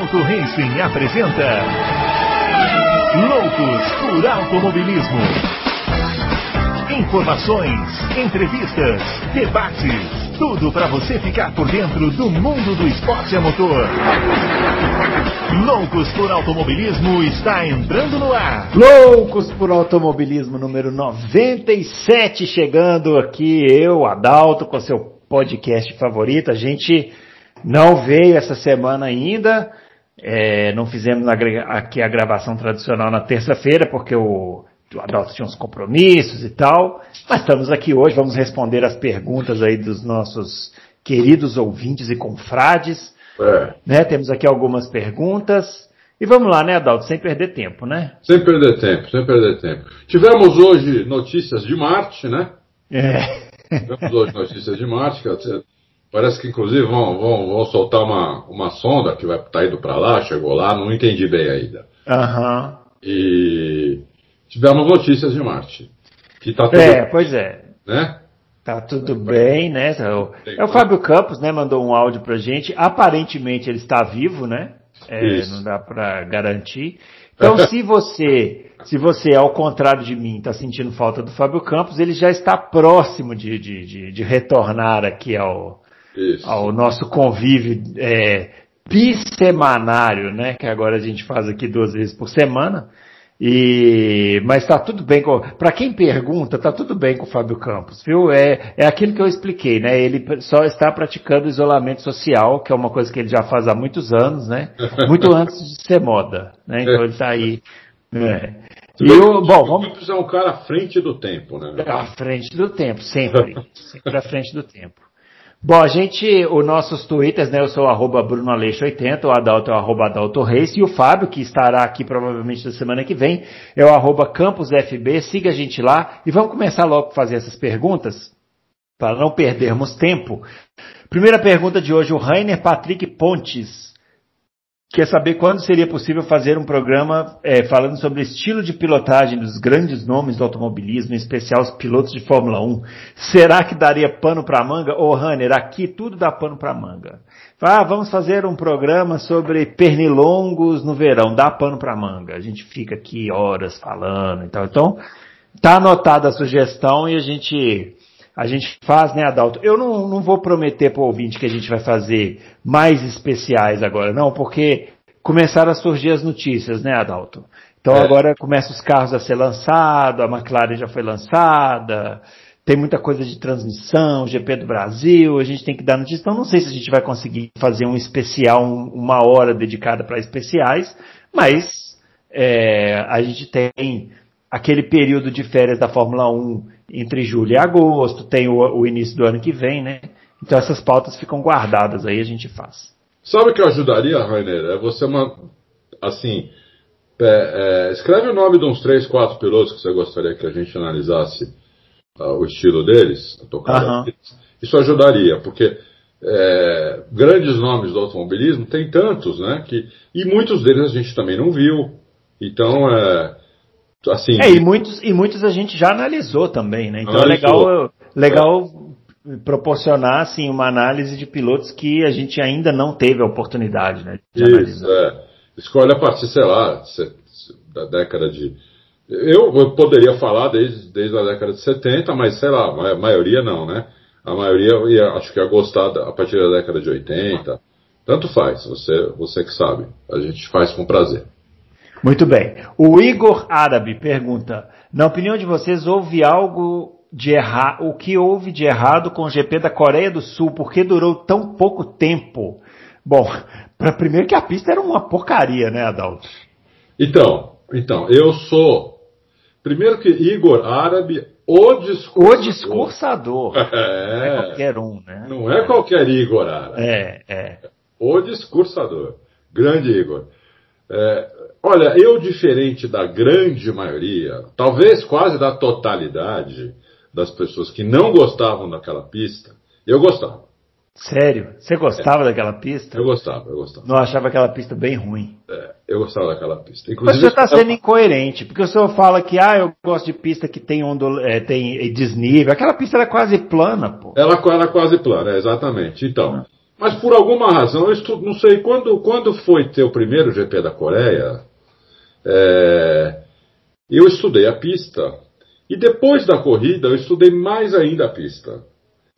Adalto Racing apresenta Loucos por Automobilismo. Informações, entrevistas, debates, tudo para você ficar por dentro do mundo do esporte a motor. Loucos por Automobilismo está entrando no ar. Loucos por Automobilismo número 97 chegando aqui, eu, Adalto, com seu podcast favorito. A gente não veio essa semana ainda, é, não fizemos aqui a gravação tradicional na terça-feira, porque o, o Adalto tinha uns compromissos e tal, mas estamos aqui hoje, vamos responder as perguntas aí dos nossos queridos ouvintes e confrades. É. Né? Temos aqui algumas perguntas. E vamos lá, né, Adalto? Sem perder tempo, né? Sem perder tempo, sem perder tempo. Tivemos hoje notícias de Marte, né? É. Tivemos hoje notícias de Marte, que Parece que inclusive vão, vão, vão soltar uma, uma sonda que vai estar tá indo para lá, chegou lá, não entendi bem ainda. Aham. Uhum. E tivemos notícias de Marte. Que tá tudo, é, pois é. Né? Tá tudo bem, né? É o, é o Fábio Campos, né? Mandou um áudio pra gente. Aparentemente ele está vivo, né? É, não dá para garantir. Então, se você, se você, ao contrário de mim, está sentindo falta do Fábio Campos, ele já está próximo de, de, de, de retornar aqui ao, isso. ao nosso convívio é, bissemanário, né? Que agora a gente faz aqui duas vezes por semana. E, mas está tudo bem com, para quem pergunta, está tudo bem com o Fábio Campos, viu? É, é aquilo que eu expliquei, né? Ele só está praticando isolamento social, que é uma coisa que ele já faz há muitos anos, né? Muito antes de ser moda, né? Então ele está aí. É. E o, bom, vamos. é um cara à frente do tempo, né? À frente do tempo, sempre. sempre à frente do tempo. Bom, a gente, os nossos twitters, né, eu sou arroba brunoaleixo80, o Adalto é o arroba Adalto Reis, e o Fábio, que estará aqui provavelmente na semana que vem, é o arroba campusfb, siga a gente lá, e vamos começar logo a fazer essas perguntas, para não perdermos tempo. Primeira pergunta de hoje, o Rainer Patrick Pontes, quer saber quando seria possível fazer um programa é, falando sobre o estilo de pilotagem dos grandes nomes do automobilismo, em especial os pilotos de Fórmula 1. Será que daria pano para manga? Ô, oh, Runner, aqui tudo dá pano para manga. Ah, vamos fazer um programa sobre pernilongos no verão, dá pano para manga. A gente fica aqui horas falando e tal. Então, tá anotada a sugestão e a gente a gente faz, né, Adalto? Eu não, não vou prometer para o ouvinte que a gente vai fazer mais especiais agora, não, porque começaram a surgir as notícias, né, Adalto? Então é. agora começam os carros a ser lançados, a McLaren já foi lançada, tem muita coisa de transmissão, GP do Brasil, a gente tem que dar notícia. Então não sei se a gente vai conseguir fazer um especial, um, uma hora dedicada para especiais, mas é, a gente tem aquele período de férias da Fórmula 1 entre julho e agosto, tem o, o, início do ano que vem, né? Então essas pautas ficam guardadas aí, a gente faz. Sabe o que ajudaria, Rainer? É você, uma, assim, é, é, escreve o nome de uns três, quatro pilotos que você gostaria que a gente analisasse uh, o estilo deles, a tocada deles. Isso ajudaria, porque é, grandes nomes do automobilismo tem tantos, né? Que, e muitos deles a gente também não viu. Então, é, Assim, é, e muitos, e muitos a gente já analisou também, né? Então é analisou. é legal, legal proporcionar assim, uma análise de pilotos que a gente ainda não teve a oportunidade né, de Isso, analisar. É. Escolhe a partir, sei lá, da década de. Eu, eu poderia falar desde, desde a década de 70, mas sei lá, a maioria não, né? A maioria ia, acho que ia gostar a partir da década de 80. Tanto faz, você, você que sabe. A gente faz com prazer. Muito bem. O Igor Árabe pergunta: na opinião de vocês, houve algo de errado? O que houve de errado com o GP da Coreia do Sul? Por que durou tão pouco tempo? Bom, para primeiro que a pista era uma porcaria, né, Adalto? Então, então, eu sou. Primeiro que Igor Árabe, o discursador. O discursador. É, não é qualquer um, né? Não é qualquer Igor Árabe. É, é. O discursador. Grande Igor. É, olha, eu, diferente da grande maioria, talvez quase da totalidade das pessoas que não gostavam daquela pista, eu gostava. Sério? Você gostava é. daquela pista? Eu gostava, eu gostava. Não achava aquela pista bem ruim? É, eu gostava daquela pista. Inclusive, Mas você está sendo incoerente, porque o senhor fala que, ah, eu gosto de pista que tem, ondul... é, tem desnível. Aquela pista era quase plana, pô. Ela era quase plana, exatamente. Então, ah. Mas por alguma razão, eu estudo, não sei, quando, quando foi ter o primeiro GP da Coreia, é, eu estudei a pista. E depois da corrida, eu estudei mais ainda a pista.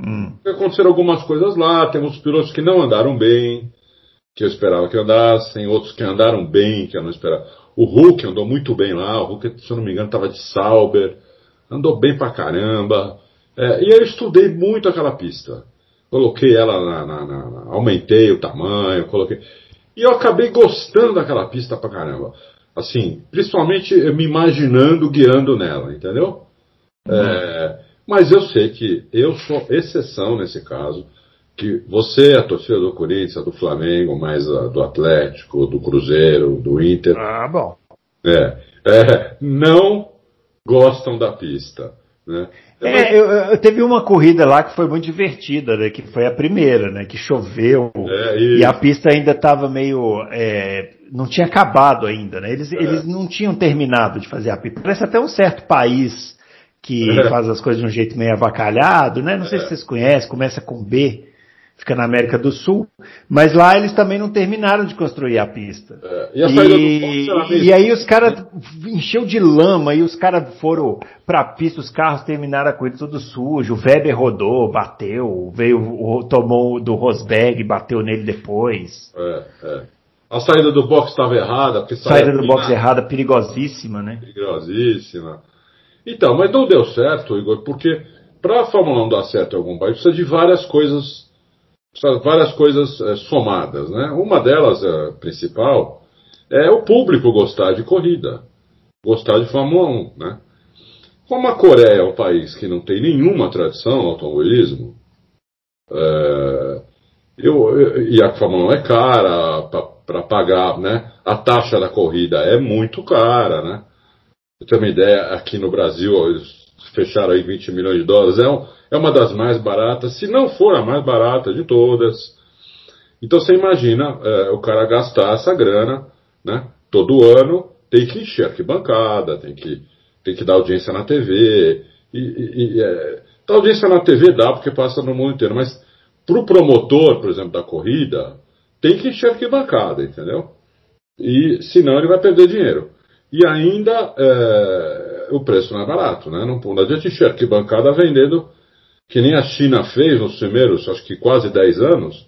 Hum. Aconteceram algumas coisas lá, temos pilotos que não andaram bem, que eu esperava que andassem, outros que andaram bem, que eu não esperava. O Hulk andou muito bem lá, o Hulk, se eu não me engano, estava de Sauber, andou bem pra caramba. É, e eu estudei muito aquela pista. Coloquei ela na, na, na, aumentei o tamanho, coloquei. E eu acabei gostando daquela pista pra caramba. Assim, principalmente me imaginando guiando nela, entendeu? Uhum. É, mas eu sei que eu sou exceção nesse caso, que você é a torcida do Corinthians, do Flamengo, mais a, do Atlético, do Cruzeiro, do Inter. Ah, bom. É, é não gostam da pista. Né? É, eu, eu, teve uma corrida lá que foi muito divertida, né, que foi a primeira, né, que choveu é, e a pista ainda estava meio, é, não tinha acabado ainda, né, eles, é. eles não tinham terminado de fazer a pista. Parece até um certo país que é. faz as coisas de um jeito meio avacalhado, né, não sei se é. vocês conhecem, começa com B, fica na América do Sul, mas lá eles também não terminaram de construir a pista. É, e, a e, e, aí os caras encheu de lama e os caras foram pra pista, os carros terminaram a corrida tudo sujo, o Weber rodou, bateu, veio, tomou do Rosberg, bateu nele depois. É, é. A saída do box estava errada, porque saída do box errada, perigosíssima, né? Perigosíssima. Então, mas não deu certo, Igor, porque para a Fórmula 1 dar certo em algum país, precisa de várias coisas várias coisas é, somadas. Né? Uma delas, a é, principal, é o público gostar de corrida, gostar de Fórmula 1. Né? Como a Coreia é um país que não tem nenhuma tradição no automobilismo, é, eu, eu, e a Fórmula 1 é cara para pagar, né? a taxa da corrida é muito cara. Né? Eu tenho uma ideia, aqui no Brasil, fecharam aí 20 milhões de dólares, é um, é uma das mais baratas, se não for a mais barata de todas. Então você imagina é, o cara gastar essa grana, né? Todo ano tem que encher arquibancada, tem que, tem que dar audiência na TV. E, e, e é, dar audiência na TV dá porque passa no mundo inteiro, mas para o promotor, por exemplo, da corrida, tem que encher arquibancada, entendeu? E senão ele vai perder dinheiro. E ainda é, o preço não é barato, né? Não, não adianta encher arquibancada vendendo que nem a China fez nos primeiros, acho que quase 10 anos,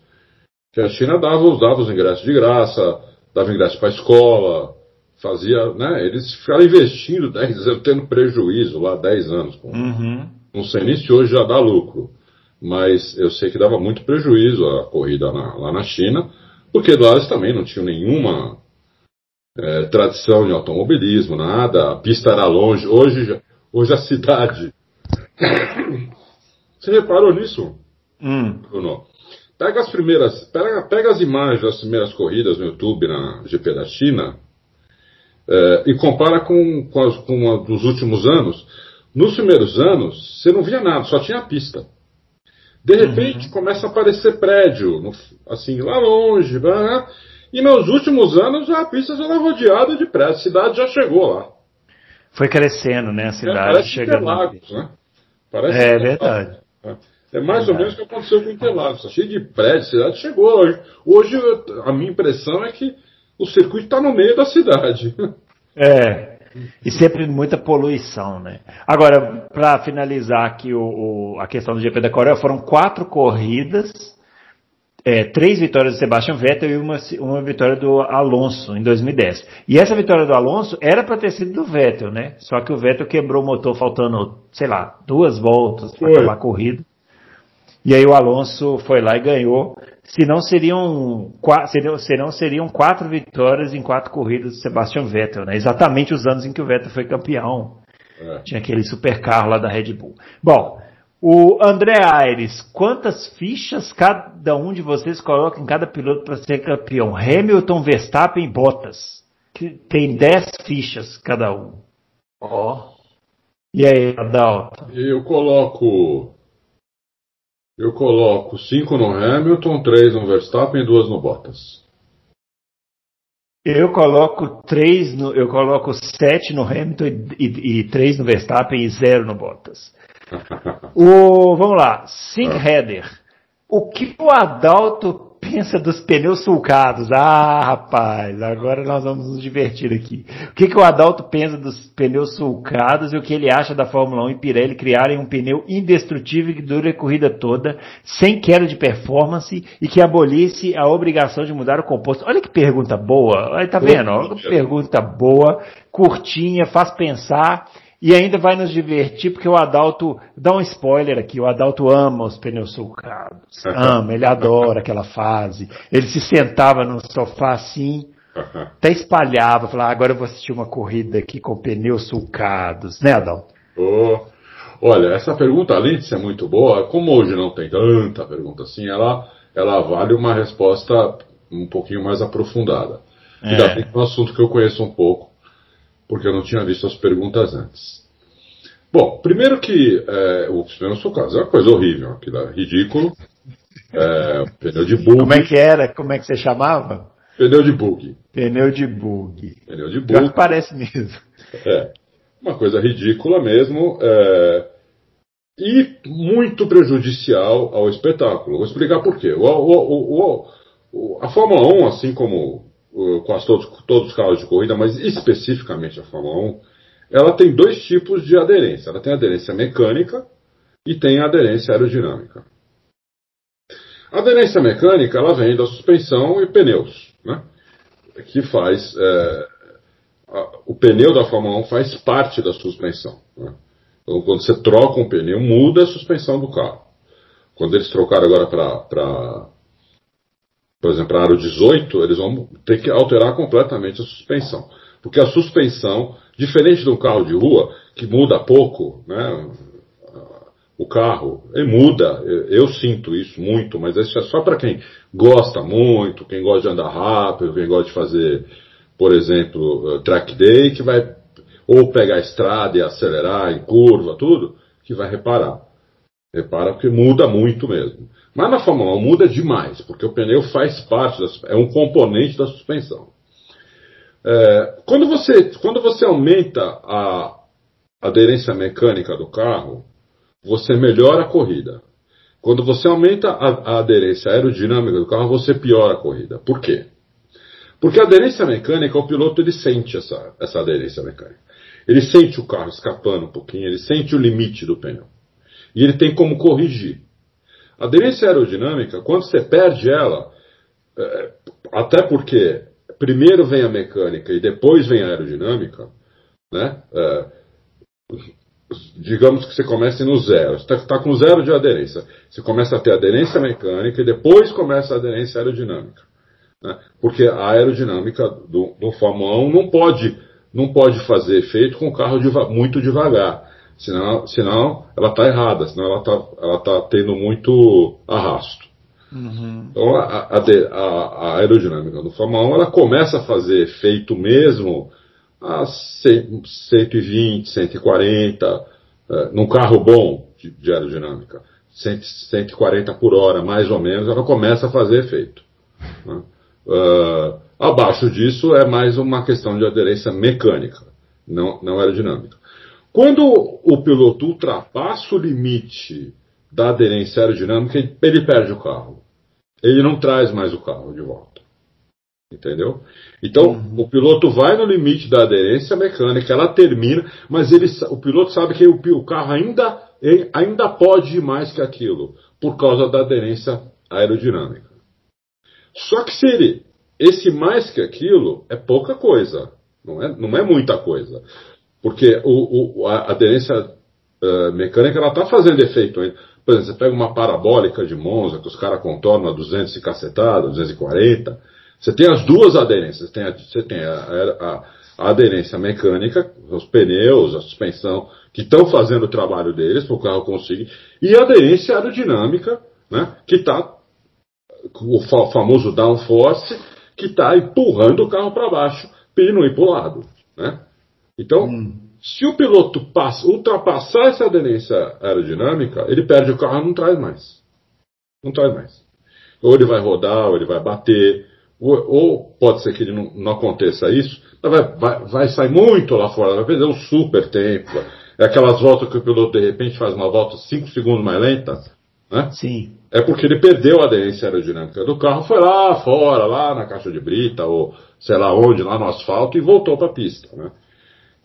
que a China dava, dava os ingressos de graça, dava ingresso para a escola, fazia, né? Eles ficaram investindo 10 anos, tendo prejuízo lá 10 anos. Com, uhum. Não sei nem se hoje já dá lucro, mas eu sei que dava muito prejuízo a corrida na, lá na China, porque lá eles também não tinham nenhuma é, tradição de automobilismo, nada, a pista era longe. Hoje, hoje a cidade você reparou nisso? Hum. Bruno? Pega as primeiras. Pega, pega as imagens das primeiras corridas no YouTube na GP da China é, e compara com, com, as, com a dos últimos anos. Nos primeiros anos, você não via nada, só tinha a pista. De repente uhum. começa a aparecer prédio, no, assim, lá longe, e nos últimos anos a pista já era rodeada de prédios, a cidade já chegou lá. Foi crescendo, né? A cidade é, chegando. Interlagos, né? Parece é verdade. É mais ou menos o que aconteceu com Interlagos. Está cheio de prédios, a cidade chegou hoje. Hoje, a minha impressão é que o circuito está no meio da cidade. É. E sempre muita poluição, né? Agora, para finalizar aqui o, o, a questão do GP da Coreia, foram quatro corridas, é, três vitórias do Sebastian Vettel e uma, uma vitória do Alonso em 2010. E essa vitória do Alonso era para ter sido do Vettel, né? Só que o Vettel quebrou o motor faltando, sei lá, duas voltas para acabar a corrida. E aí o Alonso foi lá e ganhou. Senão seriam, seriam, seriam, seriam quatro vitórias em quatro corridas do Sebastian Vettel, né? Exatamente os anos em que o Vettel foi campeão. É. Tinha aquele super carro lá da Red Bull. Bom, o André Aires, quantas fichas cada um de vocês coloca em cada piloto para ser campeão? Hamilton, Verstappen e Bottas. Tem dez fichas cada um. Ó. Oh. E aí, Adalto? Eu coloco eu coloco 5 no Hamilton, 3 no Verstappen e 2 no Bottas. Eu coloco 3 no, eu coloco 7 no Hamilton e, 3 no Verstappen e 0 no Bottas. O, vamos lá, Sink ah. Header. O que o Adalto pensa dos pneus sulcados? Ah, rapaz, agora nós vamos nos divertir aqui. O que, que o Adalto pensa dos pneus sulcados e o que ele acha da Fórmula 1 e Pirelli criarem um pneu indestrutível que dure a corrida toda, sem queda de performance e que abolisse a obrigação de mudar o composto? Olha que pergunta boa, Olha, tá vendo? Olha que pergunta boa, curtinha, faz pensar e ainda vai nos divertir, porque o Adalto, dá um spoiler aqui, o Adalto ama os pneus sulcados. ama, ele adora aquela fase. Ele se sentava no sofá assim, até espalhava, falava, agora eu vou assistir uma corrida aqui com pneus sulcados, né Adalto? Oh, olha, essa pergunta, além de ser muito boa, como hoje não tem tanta pergunta assim, ela, ela vale uma resposta um pouquinho mais aprofundada. Ainda é. um assunto que eu conheço um pouco, porque eu não tinha visto as perguntas antes. Bom, primeiro que é, o pneu sulcado é uma coisa horrível, aquilo é ridículo. É, pneu de bug. Como é que era? Como é que você chamava? Pneu de bug. Pneu de bug. Pneu de bug. parece mesmo. É, uma coisa ridícula mesmo. É, e muito prejudicial ao espetáculo. Vou explicar por quê. O, o, o, a Fórmula 1, assim como quase todos, todos os carros de corrida, mas especificamente a Fórmula 1, ela tem dois tipos de aderência. Ela tem aderência mecânica e tem aderência aerodinâmica. A aderência mecânica ela vem da suspensão e pneus, né? que faz é, a, o pneu da Fórmula 1 faz parte da suspensão. Né? Então, quando você troca um pneu, muda a suspensão do carro. Quando eles trocaram agora para por exemplo, a aro 18, eles vão ter que alterar completamente a suspensão. Porque a suspensão, diferente de um carro de rua, que muda pouco, né, o carro, ele muda, eu sinto isso muito, mas isso é só para quem gosta muito, quem gosta de andar rápido, quem gosta de fazer, por exemplo, track day, que vai ou pegar a estrada e acelerar em curva, tudo, que vai reparar. Repara porque muda muito mesmo. Mas na Fórmula 1 muda demais, porque o pneu faz parte, da, é um componente da suspensão. É, quando, você, quando você aumenta a aderência mecânica do carro, você melhora a corrida. Quando você aumenta a, a aderência aerodinâmica do carro, você piora a corrida. Por quê? Porque a aderência mecânica, o piloto ele sente essa, essa aderência mecânica. Ele sente o carro escapando um pouquinho, ele sente o limite do pneu. E ele tem como corrigir. A aderência aerodinâmica, quando você perde ela, é, até porque primeiro vem a mecânica e depois vem a aerodinâmica, né? É, digamos que você comece no zero, está tá com zero de aderência. Você começa a ter aderência mecânica e depois começa a aderência aerodinâmica. Né? Porque a aerodinâmica do, do Fórmula 1 não pode, não pode fazer efeito com o carro muito devagar. Senão, senão ela está errada, senão ela está ela tá tendo muito arrasto. Uhum. Então a, a, a, aerodinâmica do Fórmula 1 ela começa a fazer efeito mesmo a 120, 140, é, num carro bom de, de aerodinâmica, 100, 140 por hora mais ou menos, ela começa a fazer efeito. Né? Uh, abaixo disso é mais uma questão de aderência mecânica, não, não aerodinâmica. Quando o piloto ultrapassa o limite da aderência aerodinâmica, ele perde o carro. Ele não traz mais o carro de volta. Entendeu? Então, uhum. o piloto vai no limite da aderência mecânica, ela termina, mas ele, o piloto sabe que o, o carro ainda, ainda pode ir mais que aquilo, por causa da aderência aerodinâmica. Só que se ele, esse mais que aquilo é pouca coisa, não é, não é muita coisa. Porque o, o, a aderência uh, mecânica ela está fazendo efeito ainda. Por exemplo, você pega uma parabólica de Monza, que os caras contornam a 200 e cacetada, 240. Você tem as duas aderências. Tem a, você tem a, a, a aderência mecânica, os pneus, a suspensão, que estão fazendo o trabalho deles para o carro conseguir. E a aderência aerodinâmica, né, que está, o famoso downforce, que está empurrando o carro para baixo não ir para o lado. Né? Então, hum. se o piloto passa, ultrapassar essa aderência aerodinâmica, ele perde o carro e não traz mais. Não traz mais. Ou ele vai rodar, ou ele vai bater, ou, ou pode ser que ele não, não aconteça isso, vai, vai, vai, sair muito lá fora, vai perder um super tempo. É aquelas voltas que o piloto de repente faz uma volta 5 segundos mais lenta, Né? Sim. É porque ele perdeu a aderência aerodinâmica do carro, foi lá fora, lá na caixa de brita, ou sei lá onde, lá no asfalto, e voltou para a pista. Né?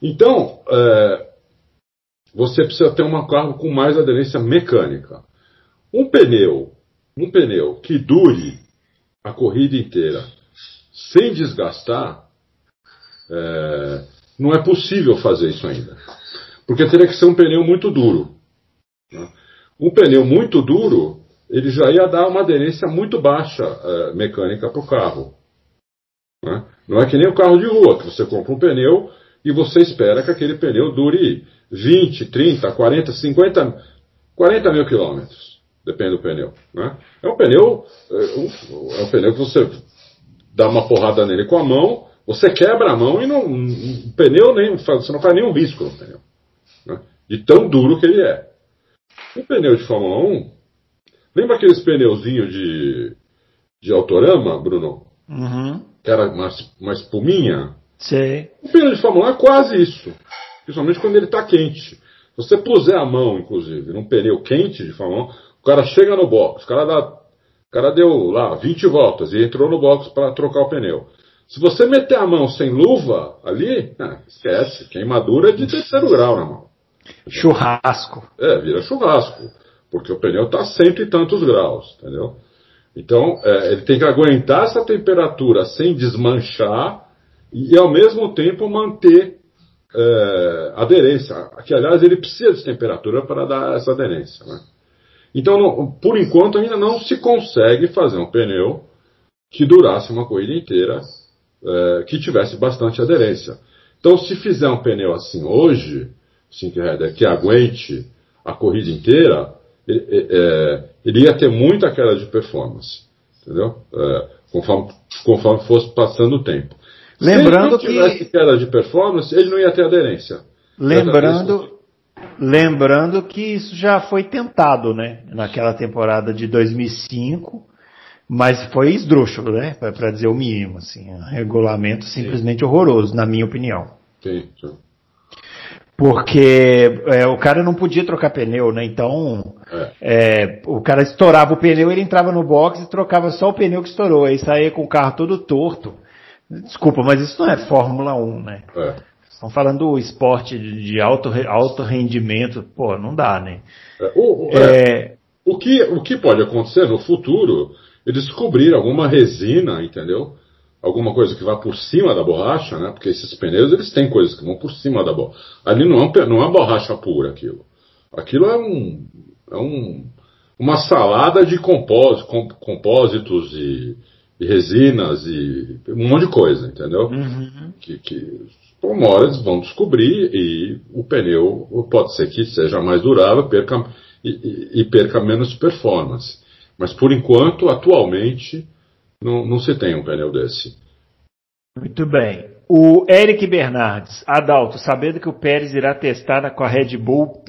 Então, é, você precisa ter um carro com mais aderência mecânica. Um pneu, um pneu que dure a corrida inteira sem desgastar, é, não é possível fazer isso ainda. Porque teria que ser um pneu muito duro. Né? Um pneu muito duro, ele já ia dar uma aderência muito baixa é, mecânica para o carro. Né? Não é que nem o carro de rua, que você compra um pneu e você espera que aquele pneu dure 20, 30, 40, 50, 40 mil quilômetros. Depende do pneu. Né? É um pneu. É um pneu que você dá uma porrada nele com a mão, você quebra a mão e não, o pneu nem, você não faz nenhum risco no pneu. Né? De tão duro que ele é. Um pneu de Fórmula 1, lembra aqueles pneuzinhos de, de autorama, Bruno? Uhum. Que era uma, uma espuminha? Sei. O pneu de Fórmula 1 é quase isso. Principalmente quando ele está quente. Se você puser a mão, inclusive, num pneu quente de Fórmula 1, o cara chega no box, o cara dá o cara deu lá 20 voltas e entrou no box para trocar o pneu. Se você meter a mão sem luva ali, ah, esquece. Queimadura de terceiro grau na mão. Churrasco. É, vira churrasco. Porque o pneu está a cento e tantos graus, entendeu? Então, é, ele tem que aguentar essa temperatura sem desmanchar e, ao mesmo tempo, manter é, aderência. Que, aliás, ele precisa de temperatura para dar essa aderência. Né? Então, não, por enquanto, ainda não se consegue fazer um pneu que durasse uma corrida inteira, é, que tivesse bastante aderência. Então, se fizer um pneu assim hoje, Header, que aguente a corrida inteira, ele, é, ele, ia ter muita queda de performance, entendeu? É, conforme, conforme fosse passando o tempo. Lembrando Se ele não tivesse que... queda de performance, ele não ia ter aderência. Lembrando, Lembrando que isso já foi tentado, né? Naquela temporada de 2005, mas foi esdrúxulo, né? Para dizer o mínimo, assim. Um regulamento simplesmente sim. horroroso, na minha opinião. Sim, sim. Porque é, o cara não podia trocar pneu, né? Então, é. É, o cara estourava o pneu, ele entrava no box e trocava só o pneu que estourou. Aí saía com o carro todo torto. Desculpa, mas isso não é Fórmula 1, né? É. Estão falando do esporte de alto, alto rendimento, pô, não dá, né? É, o, é, o, que, o que pode acontecer no futuro, eles descobrir alguma resina, entendeu? Alguma coisa que vá por cima da borracha, né? Porque esses pneus, eles têm coisas que vão por cima da borracha. Ali não é, um, não é borracha pura aquilo. Aquilo é um, é um uma salada de compós, compósitos e, e, resinas e um monte de coisa, entendeu? Uhum. Que, que uma hora eles vão descobrir e o pneu pode ser que seja mais durável perca, e, e, perca menos performance. Mas por enquanto, atualmente, não, não se tem um pneu desse. Muito bem. O Eric Bernardes, Adalto, sabendo que o Pérez irá testar com a Red Bull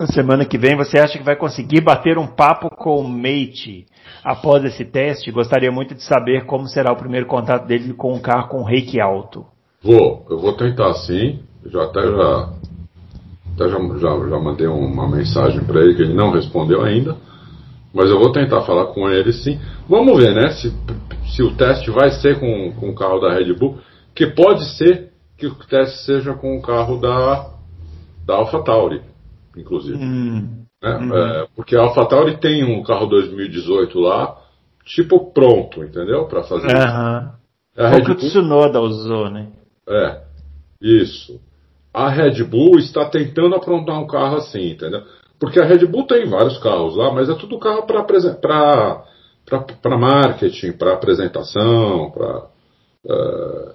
na semana que vem, você acha que vai conseguir bater um papo com o Mate após esse teste? Gostaria muito de saber como será o primeiro contato dele com um carro com reiki alto. Vou, eu vou tentar sim. Já até já, até já, já, já mandei uma mensagem para ele que ele não respondeu ainda. Mas eu vou tentar falar com ele sim. Vamos ver, né? Se, se o teste vai ser com, com o carro da Red Bull. Que pode ser que o teste seja com o carro da, da AlphaTauri, inclusive. Hum, né? hum. É, porque a AlphaTauri tem um carro 2018 lá, tipo pronto, entendeu? Para fazer. Aham. É a Red Bull... o Tsunoda usou, né? É, isso. A Red Bull está tentando aprontar um carro assim, entendeu? Porque a Red Bull tem vários carros lá, mas é tudo carro para marketing, para apresentação, para. Uh,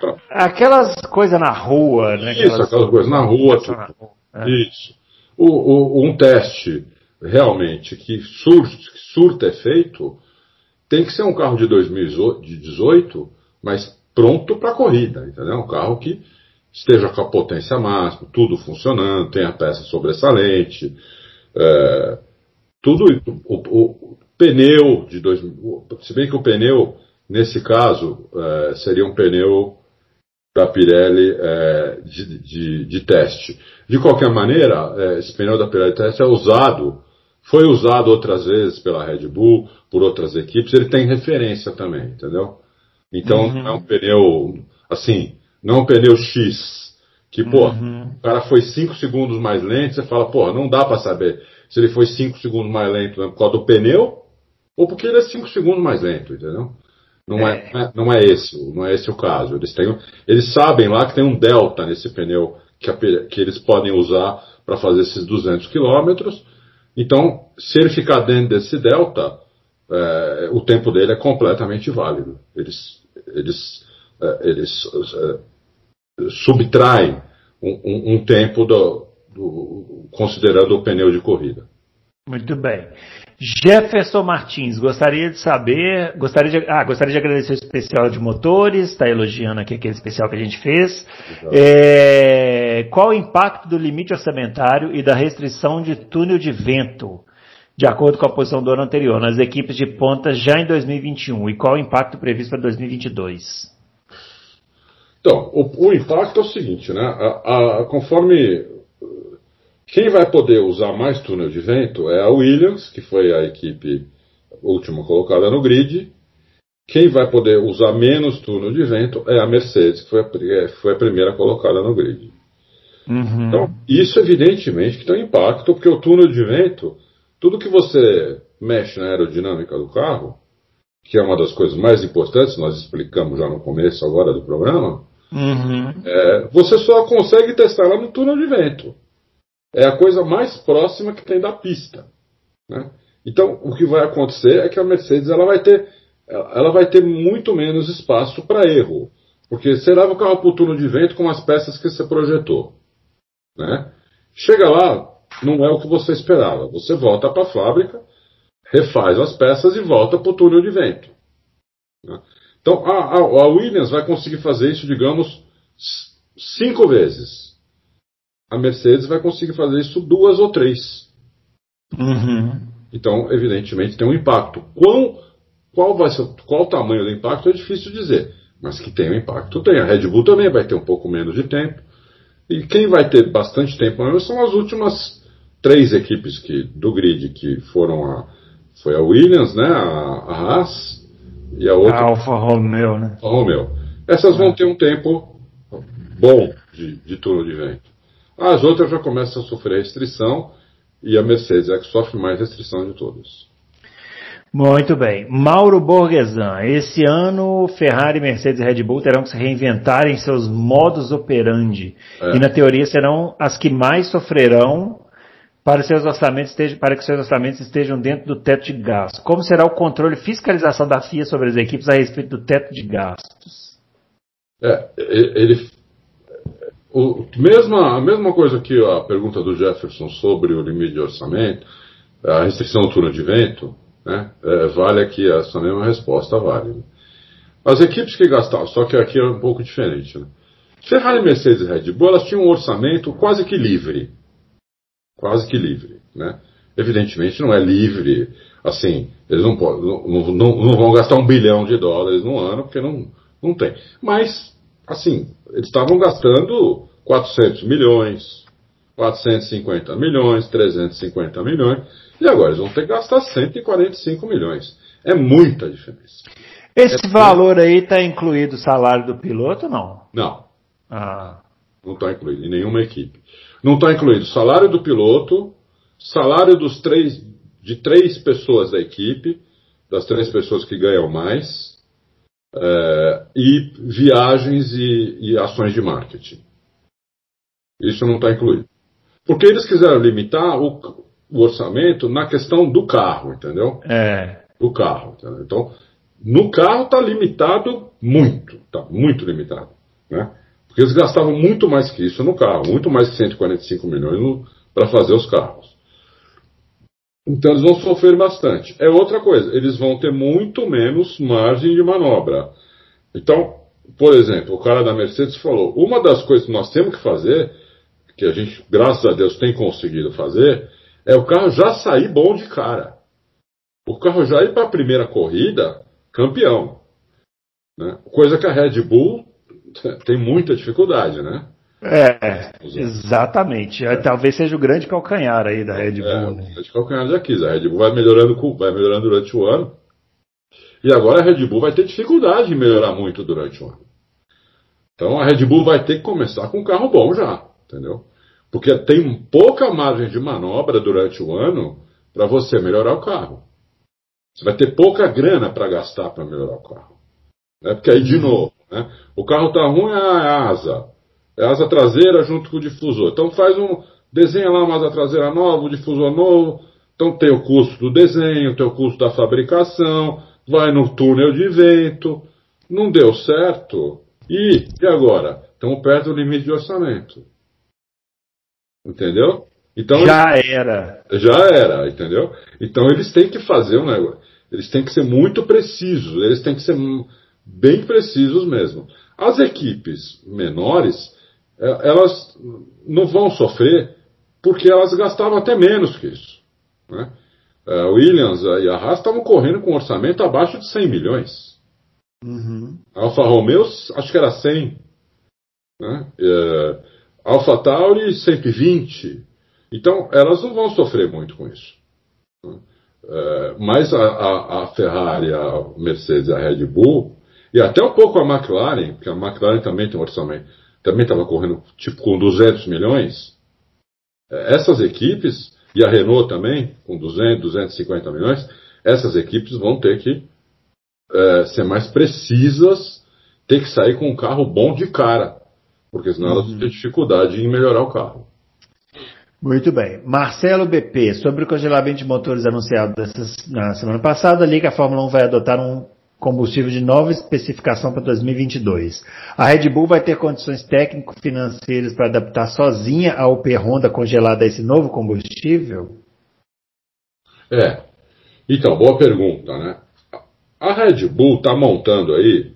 pra... Aquelas coisas na rua, né? Isso, aquelas, aquelas coisas na rua. Tudo. Na rua. É. Isso. O, o, um teste realmente que surte, que surta efeito tem que ser um carro de 2018, mas pronto para a corrida, entendeu? Um carro que esteja com a potência máxima, tudo funcionando, tenha peça sobressalente, é, tudo o, o, pneu de dois, se bem que o pneu nesse caso é, seria um pneu da Pirelli é, de, de, de, teste. De qualquer maneira, é, esse pneu da Pirelli de teste é usado foi usado outras vezes pela Red Bull, por outras equipes, ele tem referência também, entendeu? Então uhum. não é um pneu, assim, não é um pneu X, que, pô, uhum. o cara foi 5 segundos mais lento, você fala, pô, não dá para saber se ele foi 5 segundos mais lento por causa do pneu, ou porque ele é 5 segundos mais lento, entendeu? Não é. é. não é esse, não é esse o caso. Eles, têm, eles sabem lá que tem um delta nesse pneu que, a, que eles podem usar para fazer esses 200 quilômetros. Então, se ele ficar dentro desse delta, é, o tempo dele é completamente válido. Eles, eles, é, eles é, subtraem um, um, um tempo do, do, considerando o pneu de corrida. Muito bem. Jefferson Martins, gostaria de saber, gostaria de, ah, gostaria de agradecer o especial de motores, está elogiando aqui aquele especial que a gente fez. É, qual o impacto do limite orçamentário e da restrição de túnel de vento, de acordo com a posição do ano anterior, nas equipes de ponta já em 2021? E qual o impacto previsto para 2022? Então, o, o impacto é o seguinte, né? A, a, conforme quem vai poder usar mais túnel de vento é a Williams, que foi a equipe última colocada no grid. Quem vai poder usar menos túnel de vento é a Mercedes, que foi a, foi a primeira colocada no grid. Uhum. Então, isso evidentemente que tem um impacto, porque o túnel de vento, tudo que você mexe na aerodinâmica do carro, que é uma das coisas mais importantes, nós explicamos já no começo agora do programa, uhum. é, você só consegue testar lá no túnel de vento é a coisa mais próxima que tem da pista. Né? Então, o que vai acontecer é que a Mercedes ela vai ter, ela vai ter muito menos espaço para erro. Porque você leva o carro para o túnel de vento com as peças que você projetou. Né? Chega lá, não é o que você esperava. Você volta para a fábrica, refaz as peças e volta para o túnel de vento. Né? Então, a, a, Williams vai conseguir fazer isso, digamos, cinco vezes a Mercedes vai conseguir fazer isso duas ou três. Uhum. Então, evidentemente, tem um impacto. Qual, qual vai ser, qual o tamanho do impacto é difícil dizer, mas que tem um impacto tem. A Red Bull também vai ter um pouco menos de tempo. E quem vai ter bastante tempo são as últimas três equipes que, do grid que foram a foi a Williams, né, a, a Haas e a outra a Alfa Romeo, né? A Romeo. Essas vão ter um tempo bom de, de turno de vento. As outras já começam a sofrer restrição e a Mercedes é a que sofre mais restrição de todas. Muito bem. Mauro Borgesan, esse ano Ferrari, Mercedes e Red Bull terão que se reinventar em seus modos operandi. É. E na teoria serão as que mais sofrerão para, seus orçamentos estejam, para que seus orçamentos estejam dentro do teto de gastos. Como será o controle e fiscalização da FIA sobre as equipes a respeito do teto de gastos? É, ele o, mesma, a mesma coisa que a pergunta do Jefferson sobre o limite de orçamento, a restrição do turno de vento, né, é, vale aqui essa mesma resposta, vale. As equipes que gastavam, só que aqui é um pouco diferente. Né? Ferrari, Mercedes e Red Bull, elas tinham um orçamento quase que livre. Quase que livre. Né? Evidentemente não é livre, assim, eles não, não, não, não vão gastar um bilhão de dólares no ano, porque não, não tem. Mas assim, eles estavam gastando 400 milhões, 450 milhões, 350 milhões, e agora eles vão ter que gastar 145 milhões. É muita diferença. Esse é valor aí está incluído o salário do piloto ou não? Não. Ah. Não está incluído em nenhuma equipe. Não está incluído salário do piloto, salário dos três, de três pessoas da equipe, das três pessoas que ganham mais, é, e viagens e, e, ações de marketing. Isso não está incluído. Porque eles quiseram limitar o, o, orçamento na questão do carro, entendeu? É. Do carro. Entendeu? Então, no carro está limitado muito, está muito limitado. Né? Porque eles gastavam muito mais que isso no carro, muito mais de 145 milhões para fazer os carros. Então eles vão sofrer bastante. É outra coisa, eles vão ter muito menos margem de manobra. Então, por exemplo, o cara da Mercedes falou: uma das coisas que nós temos que fazer, que a gente, graças a Deus, tem conseguido fazer, é o carro já sair bom de cara. O carro já ir para a primeira corrida campeão. Né? Coisa que a Red Bull tem muita dificuldade, né? É, exatamente. É, talvez seja o grande calcanhar aí da Red Bull. É, né? o grande calcanhar de Aquiles. A Red Bull vai melhorando, vai melhorando durante o ano. E agora a Red Bull vai ter dificuldade em melhorar muito durante o ano. Então a Red Bull vai ter que começar com um carro bom já, entendeu? Porque tem pouca margem de manobra durante o ano para você melhorar o carro. Você vai ter pouca grana para gastar para melhorar o carro. Né? Porque aí, de uhum. novo, né? o carro está ruim, é a asa. É asa traseira junto com o difusor. Então faz um. Desenha lá uma asa traseira nova, um difusor novo. Então tem o custo do desenho, tem o custo da fabricação, vai no túnel de vento. Não deu certo. E, e agora? Estamos perto do limite de orçamento. Entendeu? Então, já era. Já era, entendeu? Então eles têm que fazer um negócio. Eles têm que ser muito precisos, eles têm que ser bem precisos mesmo. As equipes menores, elas não vão sofrer porque elas gastavam até menos que isso. Né? A Williams e a Haas estavam correndo com um orçamento abaixo de 100 milhões. Uhum. Alfa Romeo, acho que era 100. Né? É, Alfa Tauri, 120. Então, elas não vão sofrer muito com isso. É, mas a, a, a, Ferrari, a Mercedes a Red Bull, e até um pouco a McLaren, porque a McLaren também tem um orçamento, também estava correndo tipo com 200 milhões. É, essas equipes, e a Renault também, com 200, 250 milhões, essas equipes vão ter que é, ser mais precisas, ter que sair com um carro bom de cara, porque senão uhum. elas vão ter dificuldade em melhorar o carro. Muito bem. Marcelo BP, sobre o congelamento de motores anunciado na semana passada, ali que a Fórmula 1 vai adotar um combustível de nova especificação para 2022. A Red Bull vai ter condições técnico-financeiras para adaptar sozinha a UP Honda congelada a esse novo combustível? É. Então, boa pergunta, né? A Red Bull está montando aí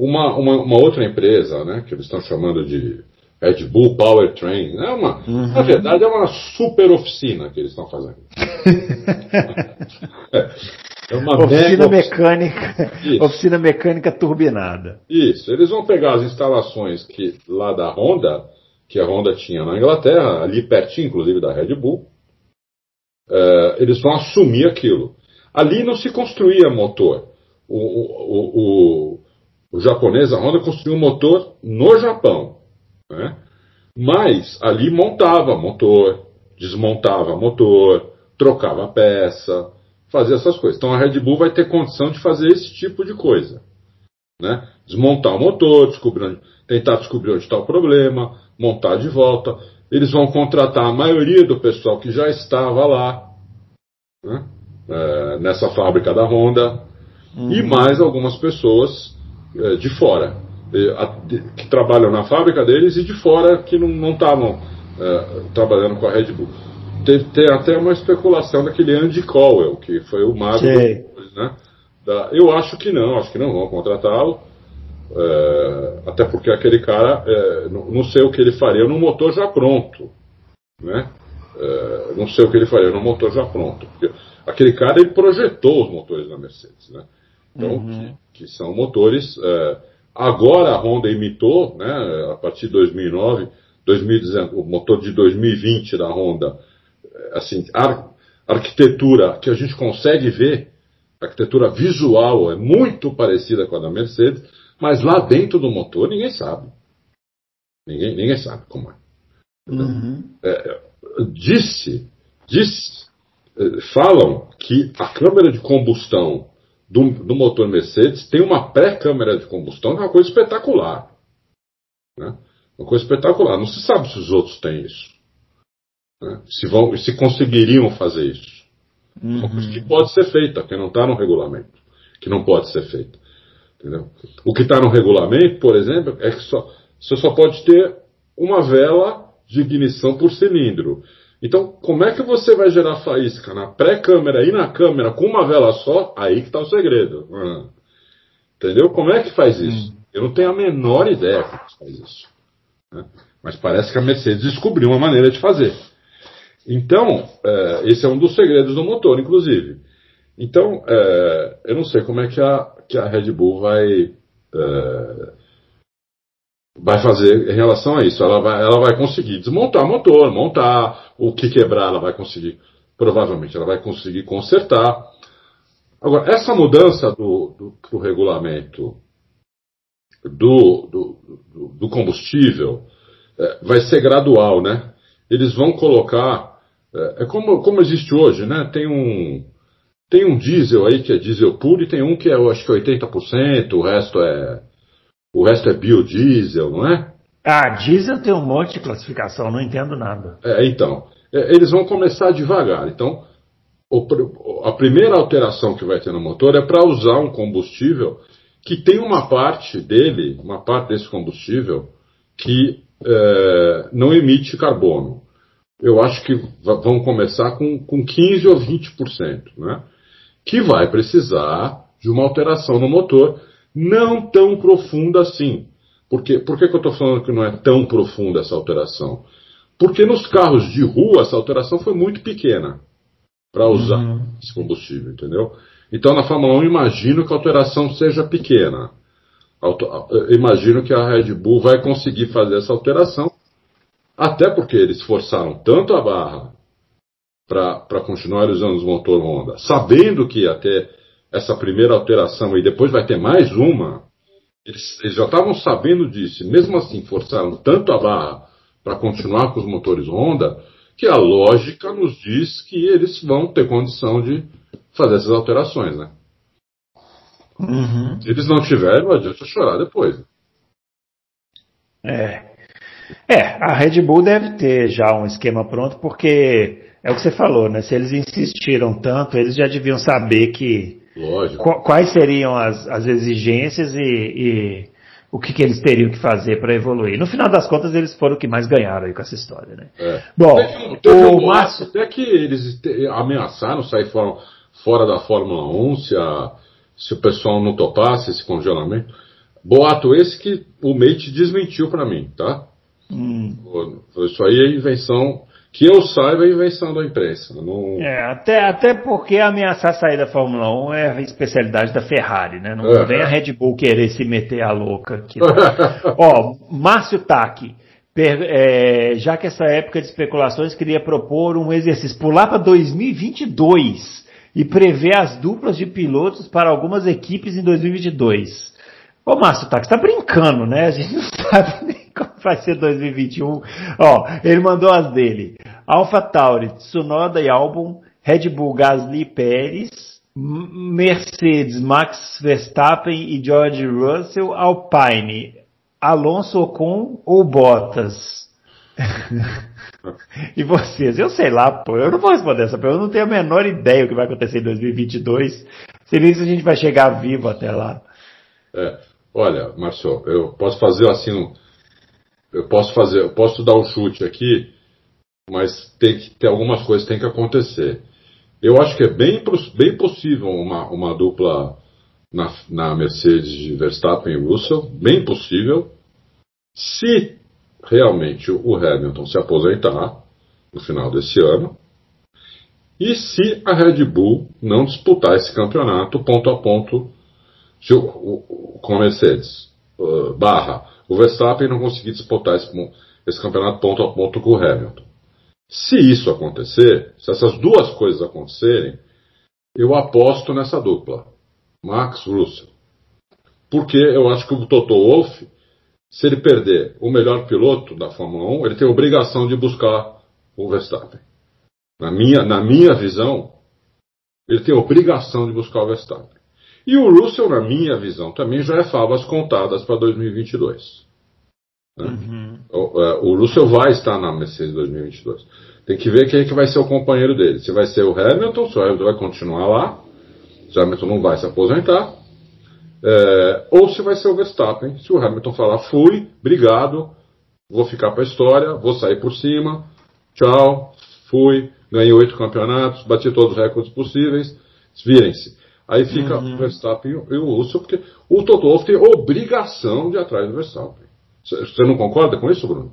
uma, uma, uma outra empresa, né? Que eles estão chamando de Red Bull Powertrain. É uma, uhum. Na verdade, é uma super oficina que eles estão fazendo. é uma oficina mecânica. Isso. Oficina mecânica turbinada. Isso. Eles vão pegar as instalações que lá da Honda, que a Honda tinha na Inglaterra, ali pertinho, inclusive, da Red Bull. É, eles vão assumir aquilo. Ali não se construía motor. O, o, o, o japonês, a Honda, construiu um motor no Japão. Né? Mas ali montava motor, desmontava motor, trocava peça, fazia essas coisas. Então a Red Bull vai ter condição de fazer esse tipo de coisa. Né? Desmontar o motor, descobrir, tentar descobrir onde está o problema, montar de volta. Eles vão contratar a maioria do pessoal que já estava lá, né? é, nessa fábrica da Honda, uhum. e mais algumas pessoas é, de fora que trabalham na fábrica deles e de fora que não estavam é, trabalhando com a Red Bull. Tem, tem, até uma especulação daquele Andy Cowell, que foi o mago depois, né? Da, eu acho que não, acho que não vão contratá-lo. É, até porque aquele cara, é, não, não, sei o que ele faria no motor já pronto. Né? É, não sei o que ele faria no motor já pronto. Porque aquele cara ele projetou os motores da Mercedes. Né? Então, uhum. que, que, são motores é, Agora a Honda imitou, né, a partir de 2009, 2019, o motor de 2020 da Honda, assim, a arquitetura que a gente consegue ver, arquitetura visual é muito parecida com a da Mercedes, mas lá dentro do motor ninguém sabe. Ninguém, ninguém sabe como é. Uhum. é disse, disse, é, falam que a câmara de combustão do, do motor Mercedes tem uma pré-câmara de combustão que é uma coisa espetacular. Né? Uma coisa espetacular. Não se sabe se os outros têm isso. Né? Se, vão, se conseguiriam fazer isso. Uhum. Uma coisa que pode ser feita, que não está no regulamento. Que não pode ser feita. Entendeu? O que está no regulamento, por exemplo, é que só, você só pode ter uma vela de ignição por cilindro. Então, como é que você vai gerar faísca na pré-câmera e na câmera com uma vela só? Aí que está o segredo. Hum. Entendeu? Como é que faz isso? Hum. Eu não tenho a menor ideia como faz isso. Né? Mas parece que a Mercedes descobriu uma maneira de fazer. Então, é, esse é um dos segredos do motor, inclusive. Então, é, eu não sei como é que a, que a Red Bull vai, é, vai fazer em relação a isso. Ela vai, ela vai conseguir desmontar o motor, montar o que quebrar, ela vai conseguir, provavelmente, ela vai conseguir consertar. Agora, essa mudança do, do, regulamento do, do, do combustível é, vai ser gradual, né? Eles vão colocar. É, é, como, como existe hoje, né? Tem um, tem um diesel aí que é diesel puro e tem um que é, eu acho que 80%, o resto é. O resto é biodiesel, não é? Ah, diesel tem um monte de classificação, não entendo nada. É, então. É, eles vão começar devagar. Então, o, a primeira alteração que vai ter no motor é para usar um combustível que tem uma parte dele, uma parte desse combustível, que é, não emite carbono. Eu acho que vão começar com, com 15% ou 20%, né? que vai precisar de uma alteração no motor, não tão profunda assim. Por, quê? Por que, que eu estou falando que não é tão profunda essa alteração? Porque nos carros de rua essa alteração foi muito pequena para usar uhum. esse combustível, entendeu? Então na Fórmula 1 imagino que a alteração seja pequena. Imagino que a Red Bull vai conseguir fazer essa alteração, até porque eles forçaram tanto a barra para continuar usando os motores Honda, sabendo que ia ter essa primeira alteração e depois vai ter mais uma, eles, eles já estavam sabendo disso, mesmo assim forçaram tanto a barra para continuar com os motores Honda, que a lógica nos diz que eles vão ter condição de fazer essas alterações, né? Uhum. Se eles não tiverem, não adianta chorar depois. É. É, a Red Bull deve ter já um esquema pronto, porque é o que você falou, né? Se eles insistiram tanto, eles já deviam saber que Lógico. quais seriam as, as exigências e, e o que, que, eles teriam que fazer para evoluir. No final das contas, eles foram o que mais ganharam aí com essa história, né? É. Bom, teve, o Márcio... Até que eles ameaçaram sair fora, fora da Fórmula 1 se a se o pessoal não topasse esse congelamento. Boato esse que o Mate desmentiu para mim, tá? Hum. Isso aí é invenção, que eu saiba, é invenção da imprensa. Não... É, até, até porque ameaçar sair da Fórmula 1 é a especialidade da Ferrari, né? Não é. vem a Red Bull querer se meter a louca aqui. Ó, Márcio Taki. É, já que essa época de especulações queria propor um exercício, pular para 2022 e prevê as duplas de pilotos para algumas equipes em 2022. Ô Márcio Tá, você tá brincando, né? A gente não sabe vai ser 2021. Ó, ele mandou as dele. Alpha Tauri, Tsunoda e Albon, Red Bull, Gasly, Pérez, Mercedes, Max Verstappen e George Russell, Alpine, Alonso Ocon ou Bottas? e vocês? Eu sei lá, pô, eu não vou responder essa pergunta, eu não tenho a menor ideia o que vai acontecer em 2022. Se nem se a gente vai chegar vivo até lá. É, olha, Marcelo, eu posso fazer assim, eu posso fazer, eu posso dar um chute aqui, mas tem que ter algumas coisas tem que acontecer. Eu acho que é bem, bem possível uma, uma dupla na, na Mercedes de Verstappen e Russell, bem possível. Se realmente o Hamilton se aposentar no final desse ano. E se a Red Bull não disputar esse campeonato ponto a ponto com a Mercedes, uh, barra, o Verstappen não conseguir disputar esse, esse campeonato ponto a ponto com o Hamilton. Se isso acontecer, se essas duas coisas acontecerem, eu aposto nessa dupla, Max Russell. Porque eu acho que o Toto Wolff se ele perder o melhor piloto da Fórmula 1, ele tem a obrigação de buscar o Verstappen. Na minha, na minha visão, ele tem a obrigação de buscar o Verstappen. E o Russell, na minha visão, também já é favas contadas para 2022. Né? Uhum. O, é, o, Russell vai estar na Mercedes 2022. Tem que ver quem é que vai ser o companheiro dele. Se vai ser o Hamilton, se o Hamilton vai continuar lá, se o Hamilton não vai se aposentar, é, ou se vai ser o Verstappen, se o Hamilton falar fui, obrigado, vou ficar para a história, vou sair por cima, tchau, fui, ganhei oito campeonatos, bati todos os recordes possíveis, virem-se. Aí fica uhum. o Verstappen e o Russell, porque o Toto Wolff tem obrigação de ir atrás do Verstappen. Você não concorda com isso, Bruno?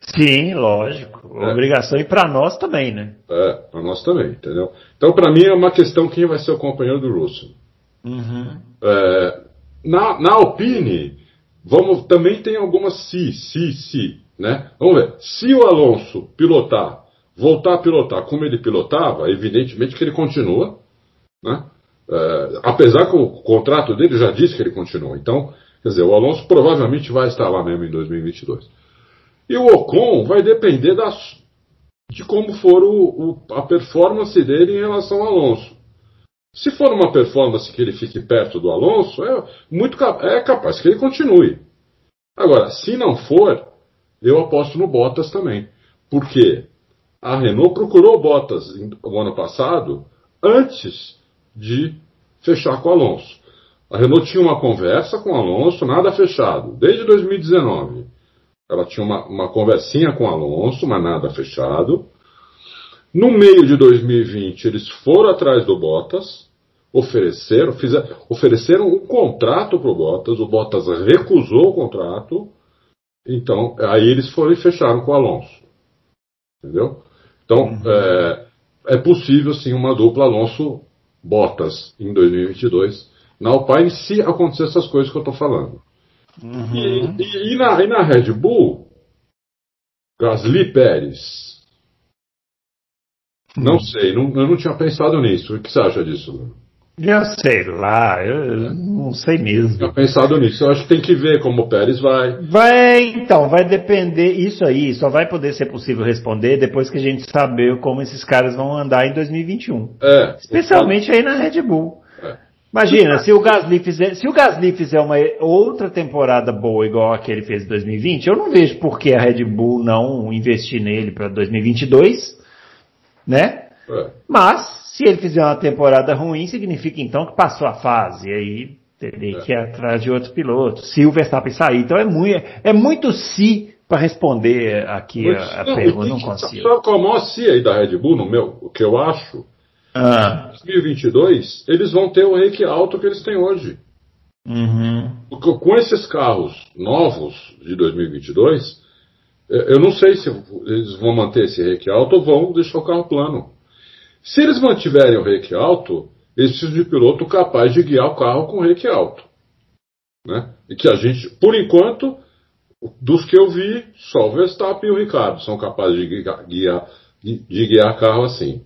Sim, lógico. É. Obrigação e para nós também, né? É, para nós também, entendeu? Então, para mim, é uma questão quem vai ser o companheiro do Russell. Uhum. É, na, na Alpine, vamos, também tem algumas se, se, se, né? Vamos ver. Se o Alonso pilotar, voltar a pilotar como ele pilotava, evidentemente que ele continua, né? É, apesar que o contrato dele já diz que ele continua. Então, quer dizer, o Alonso provavelmente vai estar lá mesmo em 2022. E o Ocon vai depender das, de como for o, o, a performance dele em relação ao Alonso. Se for uma performance que ele fique perto do Alonso, é, muito, é capaz que ele continue. Agora, se não for, eu aposto no Bottas também. Porque a Renault procurou Bottas no ano passado antes de fechar com o Alonso. A Renault tinha uma conversa com o Alonso, nada fechado, desde 2019. Ela tinha uma, uma conversinha com o Alonso, mas nada fechado. No meio de 2020, eles foram atrás do Bottas, ofereceram, fizeram, ofereceram um contrato para o Bottas, o Bottas recusou o contrato, então aí eles foram e fecharam com o Alonso. Entendeu? Então, uhum. é, é possível sim uma dupla Alonso-Bottas em 2022 na Alpine, se acontecer essas coisas que eu estou falando. Uhum. E, e, e, na, e na Red Bull, Gasly Pérez. Não uhum. sei, não, eu não tinha pensado nisso. O que você acha disso, Bruno? Eu sei lá, eu não sei mesmo. Tinha pensado nisso. Eu acho que tem que ver como o Pérez vai. Vai, então, vai depender. Isso aí só vai poder ser possível responder depois que a gente saber como esses caras vão andar em 2021. É. Especialmente aí na Red Bull. Imagina, se o Gasly fizer, se o Gasly fizer uma outra temporada boa igual a que ele fez em 2020, eu não vejo por que a Red Bull não investir nele para 2022, né? É. Mas se ele fizer uma temporada ruim, significa então que passou a fase, e aí teria é. que ir atrás de outro piloto. Se o Verstappen sair, então é muito, é muito se para responder aqui Mas, a, a não, pergunta, não consigo. Só com a maior se aí da Red Bull, no meu, o que eu acho ah. Em 2022, eles vão ter o rake alto que eles têm hoje. Uhum. Porque com esses carros novos de 2022, eu não sei se eles vão manter esse rake alto ou vão deixar o carro plano. Se eles mantiverem o rake alto, eles precisam de piloto capaz de guiar o carro com rake alto. Né? E que a gente, por enquanto, dos que eu vi, só o Verstappen e o Ricardo são capazes de guiar, guiar de, guiar carro assim.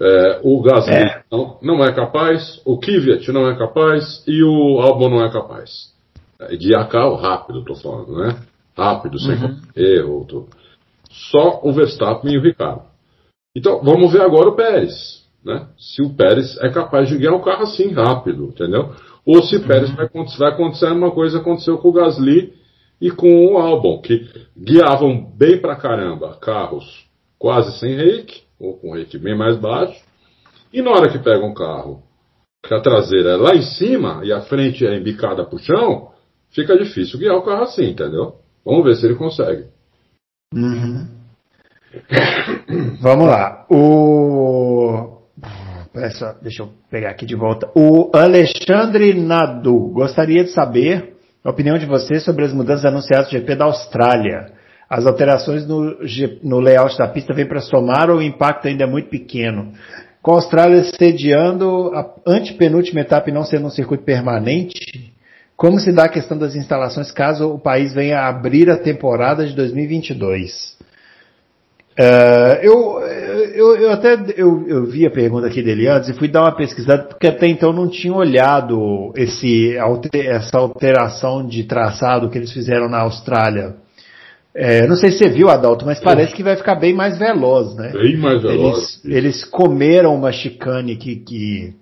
É, o Gasly é. Não, não, é capaz, o Kvyat não é capaz e o Albon não é capaz. É, de carro rápido, estou falando, né? Rápido, sem uhum. erro. Tô... Só o Verstappen e o Ricardo. Então, vamos ver agora o Pérez. Né? Se o Pérez é capaz de guiar o carro assim rápido, entendeu? Ou se o Pérez uhum. vai, vai acontecer uma coisa que aconteceu com o Gasly e com o Albon, que guiavam bem pra caramba carros quase sem rake, ou com rate bem mais baixo. E na hora que pega um carro que a traseira é lá em cima e a frente é embicada pro chão, fica difícil guiar o carro assim, entendeu? Vamos ver se ele consegue. Uhum. Vamos lá. O. Essa, deixa eu pegar aqui de volta. O Alexandre Nadu gostaria de saber a opinião de você sobre as mudanças anunciadas do GP da Austrália. As alterações no, no layout da pista vêm para somar ou o impacto ainda é muito pequeno? Com a Austrália sediando a antepenúltima etapa e não sendo um circuito permanente, como se dá a questão das instalações caso o país venha abrir a temporada de 2022? Uh, é, eu, eu, eu, até eu, eu, vi a pergunta aqui dele antes e fui dar uma pesquisada porque até então não tinha olhado esse, essa alteração de traçado que eles fizeram na Austrália. É, não sei se você viu, Adalto, mas parece que vai ficar bem mais veloz, né? Bem mais veloz. Eles, eles comeram uma chicane que. que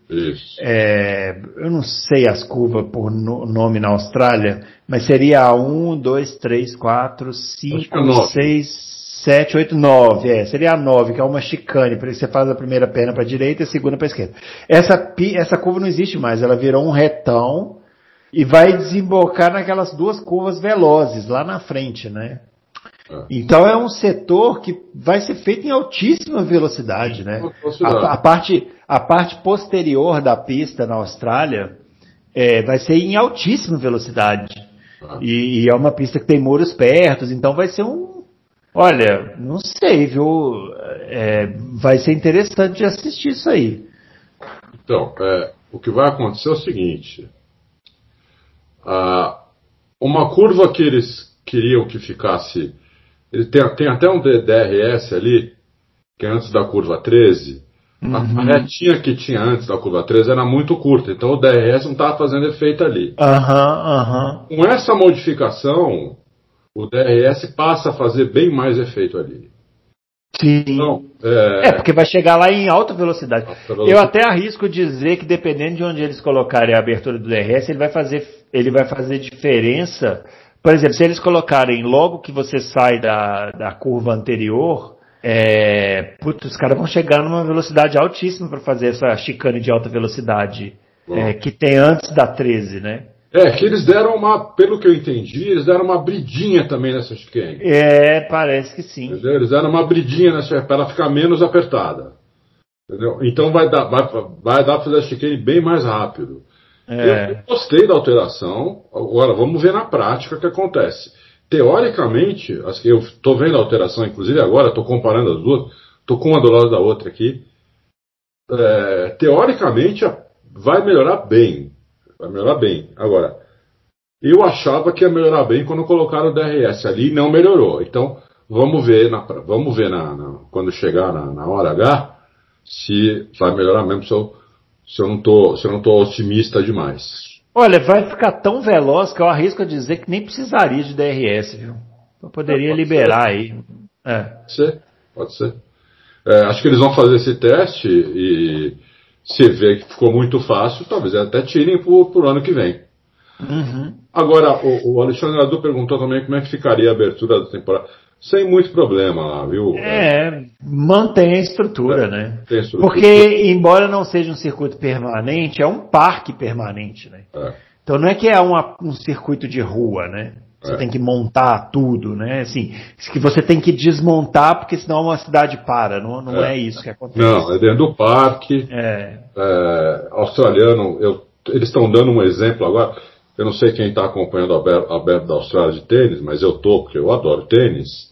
é, eu não sei as curvas por no, nome na Austrália, mas seria a 1, 2, 3, 4, 5, 6, 7, 8, 9. É, seria a 9, que é uma chicane. Por isso você faz a primeira perna para a direita e a segunda para a esquerda. Essa, essa curva não existe mais, ela virou um retão e vai desembocar naquelas duas curvas velozes lá na frente, né? É. Então é um setor que vai ser feito em altíssima velocidade, né? A, a, parte, a parte posterior da pista na Austrália é, vai ser em altíssima velocidade. Ah. E, e, é uma pista que tem muros perto, então vai ser um. Olha, não sei, viu? É, vai ser interessante assistir isso aí. Então, é, o que vai acontecer é o seguinte: a, o uma curva que eles queriam que ficasse. Ele tem, tem até um DRS ali, que é antes da curva 13. Uhum. A retinha que tinha antes da curva 13 era muito curta, então o DRS não estava fazendo efeito ali. Uhum, Com essa modificação, o DRS passa a fazer bem mais efeito ali. Sim. Então, é... é... porque vai chegar lá em alta velocidade. alta velocidade. Eu até arrisco dizer que dependendo de onde eles colocarem a abertura do DRS, ele vai fazer, ele vai fazer diferença. Por exemplo, se eles colocarem logo que você sai da, da curva anterior, é, putz, os caras vão chegar numa velocidade altíssima para fazer essa chicane de alta velocidade é, que tem antes da 13, né? É, que eles deram uma, pelo que eu entendi, eles deram uma bridinha também nessa chicane. É, parece que sim. Entendeu? Eles deram uma bridinha nessa para ela ficar menos apertada. Entendeu? Então vai dar, vai, vai dar para fazer a chicane bem mais rápido. É. Eu gostei da alteração. Agora, vamos ver na prática o que acontece. Teoricamente, eu estou vendo a alteração, inclusive agora, estou comparando as duas, estou com uma do lado da outra aqui. É, teoricamente, vai melhorar bem. Vai melhorar bem. Agora, eu achava que ia melhorar bem quando colocaram o DRS ali e não melhorou. Então, vamos ver, na, vamos ver na, na quando chegar na, na, hora H se vai melhorar mesmo se eu, se eu não tô, se eu não tô otimista demais. Olha, vai ficar tão veloz que eu arrisco a dizer que nem precisaria de DRS, viu? Eu poderia é, liberar ser. aí. É. Pode ser, pode ser. É, acho que eles vão fazer esse teste e se vê que ficou muito fácil, talvez até tirem para o ano que vem. Uhum. Agora, o, o Alexandre Adu perguntou também como é que ficaria a abertura da temporada. Sem muito problema lá, viu? É, mantém a estrutura, é, né? Estrutura. Porque, embora não seja um circuito permanente, é um parque permanente, né? É. Então não é que é uma, um circuito de rua, né? Você é. tem que montar tudo, né? Assim, que você tem que desmontar porque senão uma cidade para. Não, não é. é isso que acontece. Não, é dentro do parque. É. é australiano, eu, eles estão dando um exemplo agora. Eu não sei quem está acompanhando a Aberto da Austrália de tênis, mas eu tô, porque eu adoro tênis.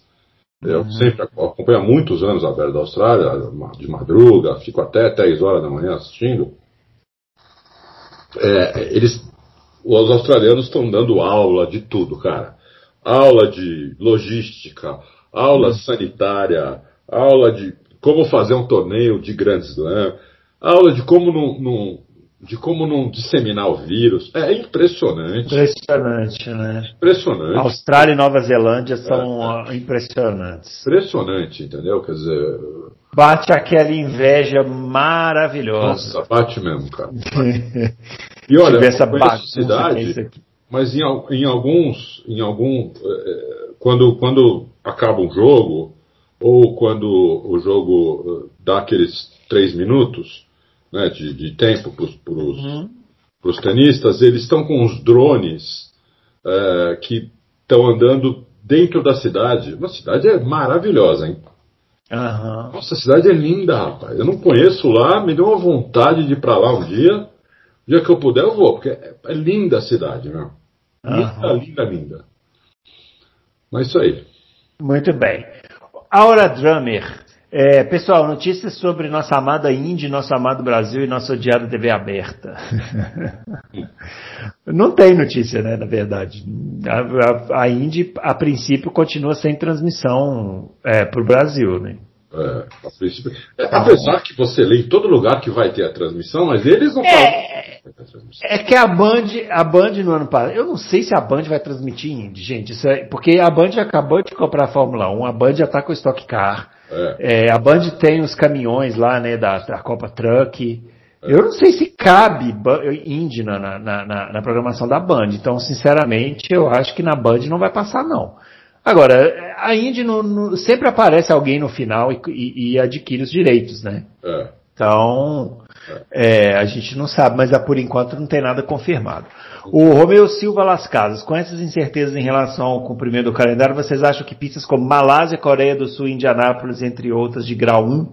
Eu uhum. sempre acompanho há muitos anos a Aberto da Austrália, de madruga, fico até 10 horas da manhã assistindo. É, eles os australianos estão dando aula de tudo, cara. Aula de logística, aula hum. sanitária, aula de como fazer um torneio de grandes Slam, aula de como não, não, de como não disseminar o vírus. É impressionante. Impressionante, né? Impressionante. Austrália e Nova Zelândia são é, é. impressionantes. Impressionante, entendeu? Quer dizer. Bate aquela inveja maravilhosa. Nossa, bate mesmo, cara. e olha, essa cidade, mas em, em, alguns, em algum, é, quando, quando acaba um jogo ou quando o jogo dá aqueles três minutos, né, de, de tempo para os uhum. tenistas, eles estão com os drones é, que estão andando dentro da cidade. Uma cidade é maravilhosa, hein? Uhum. Nossa, a cidade é linda, rapaz. Eu não conheço lá, me deu uma vontade de ir para lá um dia. Dia que eu puder, eu vou, porque é, linda a cidade, meu. Linda, uhum. linda, linda. Mas isso aí. Muito bem. Aura Drummer é, pessoal, notícias sobre nossa amada Índia, nosso amado Brasil e nossa odiada TV aberta. Não tem notícia, né, na verdade. A, a, a Indy, a princípio, continua sem transmissão é, para o Brasil, né? É, a princípio, é, apesar que você lê em todo lugar que vai ter a transmissão, mas eles não falam. É, é que a Band, a Band no ano passado, eu não sei se a Band vai transmitir Indy, gente, é, porque a Band acabou de comprar a Fórmula 1, a Band já está com o Stock Car. É. É, a Band tem os caminhões lá, né, da, da Copa Truck. É. Eu não sei se cabe Indy na, na, na, na, programação da Band. Então, sinceramente, eu acho que na Band não vai passar, não. Agora, a Indy no, no, sempre aparece alguém no final e, e, e adquire os direitos, né? É. Então, é, a gente não sabe, mas por enquanto não tem nada confirmado. O Romeu Silva Las Casas, com essas incertezas em relação ao cumprimento do calendário, vocês acham que pistas como Malásia, Coreia do Sul e Indianápolis, entre outras de grau 1,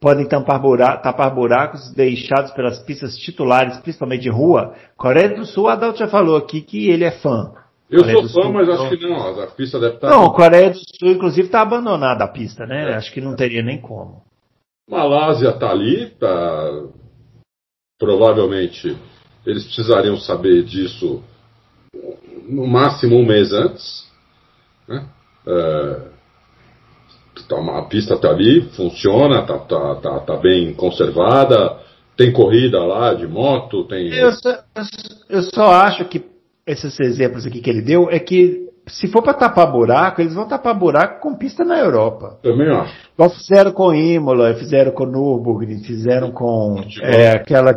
podem tampar, tapar buracos deixados pelas pistas titulares, principalmente de rua? Coreia do Sul, a Adalto já falou aqui que ele é fã. Eu Coreia sou fã, Sul, mas acho que não. A pista deve estar. Não, Coreia do Sul, inclusive, está abandonada a pista, né? É. Acho que não teria nem como. Malásia está ali, tá... provavelmente eles precisariam saber disso no máximo um mês antes. Né? É, tá, a pista está ali, funciona, está tá, tá, tá bem conservada, tem corrida lá de moto, tem. Eu só, eu só acho que esses exemplos aqui que ele deu é que se for para tapar buraco, eles vão tapar buraco com pista na Europa. Também acho. Igual fizeram com Imola, fizeram com Nürburgring, fizeram com é, aquela.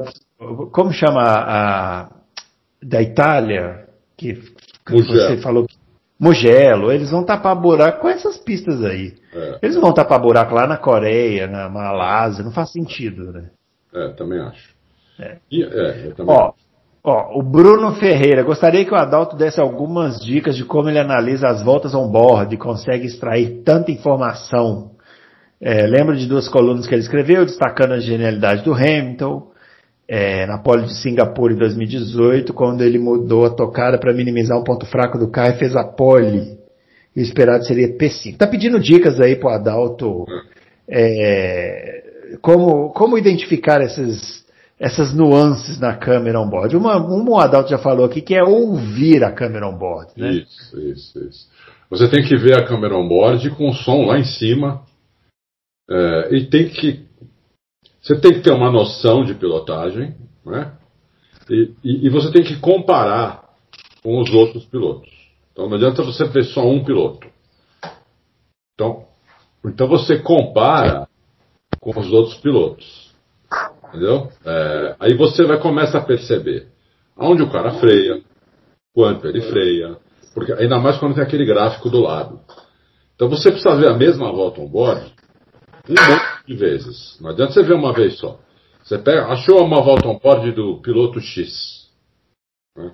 Como chama a. da Itália? Que, que você falou que. Mugello, eles vão tapar buraco com essas pistas aí. É. Eles vão tapar buraco lá na Coreia, na Malásia, não faz sentido, né? É, também acho. É. E, é, eu também Ó, acho. Ó, o Bruno Ferreira, gostaria que o Adalto desse algumas dicas de como ele analisa as voltas on-board e consegue extrair tanta informação. É, lembro de duas colunas que ele escreveu, destacando a genialidade do Hamilton, é, na pole de Singapura em 2018, quando ele mudou a tocada para minimizar um ponto fraco do carro e fez a pole. E o esperado seria P5. Tá pedindo dicas aí pro Adalto, é, como, como identificar esses essas nuances na câmera on-board. Uma, uma o Adalto já falou aqui que é ouvir a câmera on-board. Né? Isso, isso, isso. Você tem que ver a câmera on-board com o som lá em cima é, e tem que você tem que ter uma noção de pilotagem, né? E, e, e, você tem que comparar com os outros pilotos. Então não adianta você ver só um piloto. Então, então você compara com os outros pilotos. Entendeu? É, aí você vai começar a perceber aonde o cara freia, quanto ele freia, porque ainda mais quando tem aquele gráfico do lado. Então você precisa ver a mesma volta on board um monte de vezes. Não adianta você ver uma vez só. Você pega, achou uma volta on board do piloto X. Né?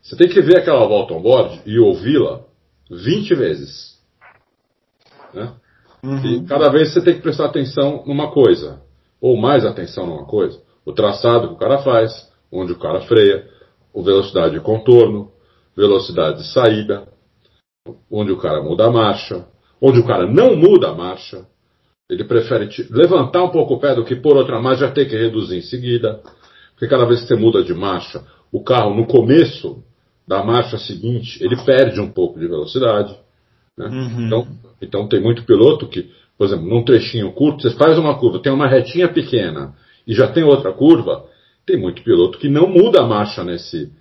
Você tem que ver aquela volta on board e ouvi-la 20 vezes. Né? Uhum. E cada vez você tem que prestar atenção numa coisa ou mais atenção numa coisa. O traçado que o cara faz, onde o cara freia, o velocidade de contorno, velocidade de saída, onde o cara muda a marcha, onde o cara não muda a marcha, ele prefere levantar um pouco o pé do que por outra marcha já ter que reduzir em seguida, porque cada vez que você muda de marcha, o carro no começo da marcha seguinte, ele perde um pouco de velocidade. Né? Uhum. Então, então tem muito piloto que por exemplo, num trechinho curto, você faz uma curva, tem uma retinha pequena e já tem outra curva, tem muito piloto que não muda a marcha nesse,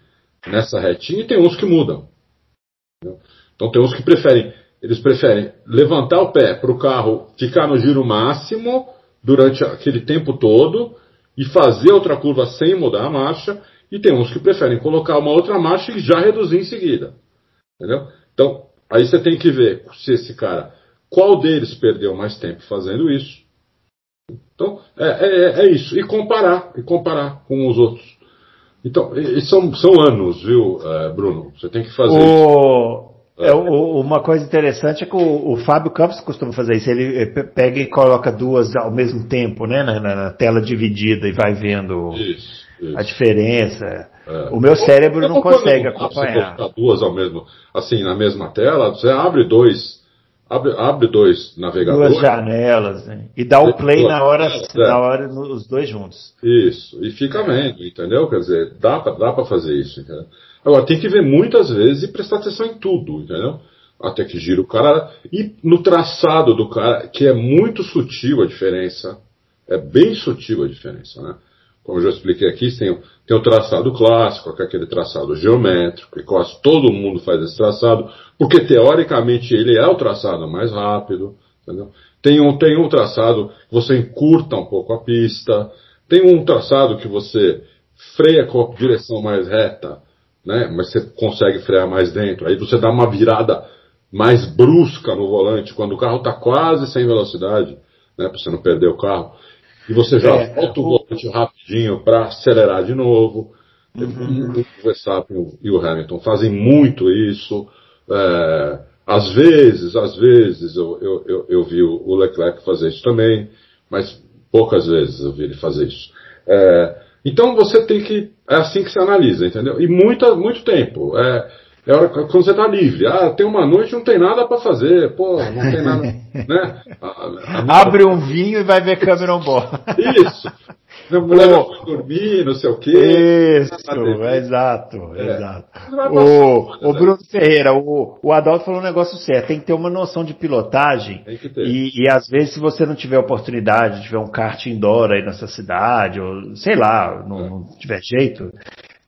nessa retinha e tem uns que mudam. Entendeu? Então tem uns que preferem, eles preferem levantar o pé para o carro ficar no giro máximo durante aquele tempo todo e fazer outra curva sem mudar a marcha, e tem uns que preferem colocar uma outra marcha e já reduzir em seguida. Entendeu? Então, aí você tem que ver se esse cara qual deles perdeu mais tempo fazendo isso? Então, é, é, é isso. E comparar, e comparar com os outros. Então, e, são, são anos, viu, é, Bruno? Você tem que fazer o... isso. É, o, uma coisa interessante é que o, o, Fábio Campos costuma fazer isso. Ele pega e coloca duas ao mesmo tempo, né? Na, na tela dividida e vai vendo isso, isso. a diferença. É. O meu cérebro não consegue acompanhar. Você colocar duas ao mesmo, assim, na mesma tela, você abre dois Abre, abre dois navegadores. Duas janelas, né? E dá o play na hora, é. na hora os dois juntos. Isso, e fica vendo, entendeu? Quer dizer, dá pra, dá pra fazer isso, entendeu? Agora, tem que ver muitas vezes e prestar atenção em tudo, entendeu? Até que gira o cara. E no traçado do cara, que é muito sutil a diferença. É bem sutil a diferença, né? Como eu já expliquei aqui, tem, tem o traçado clássico, é aquele traçado geométrico, e quase todo mundo faz esse traçado porque teoricamente ele é o traçado mais rápido. Entendeu? Tem, um, tem um traçado que você encurta um pouco a pista, tem um traçado que você freia com a direção mais reta, né? mas você consegue frear mais dentro. Aí você dá uma virada mais brusca no volante quando o carro está quase sem velocidade, né? para você não perder o carro. E você já é, volta o volante rapidinho para acelerar de novo. Uhum. O Verstappen e o Hamilton fazem muito isso. É, às vezes, às vezes eu, eu, eu, eu, vi o Leclerc fazer isso também, mas poucas vezes eu vi ele fazer isso. É, então você tem que. É assim que se analisa, entendeu? E muita, muito tempo. É, é hora quando você está livre. Ah, tem uma noite não tem nada para fazer. Pô, não tem nada. né? A, a, Abre um vinho e vai ver câmera on board. Isso. A mulher vai dormir, não sei o quê. Isso, exato, é. exato. O, o Bruno Ferreira, o, o Adalto falou um negócio certo, tem que ter uma noção de pilotagem. Tem que ter. E, e às vezes, se você não tiver oportunidade, tiver um kart indoor aí nessa cidade, ou sei lá, não, é. não tiver jeito,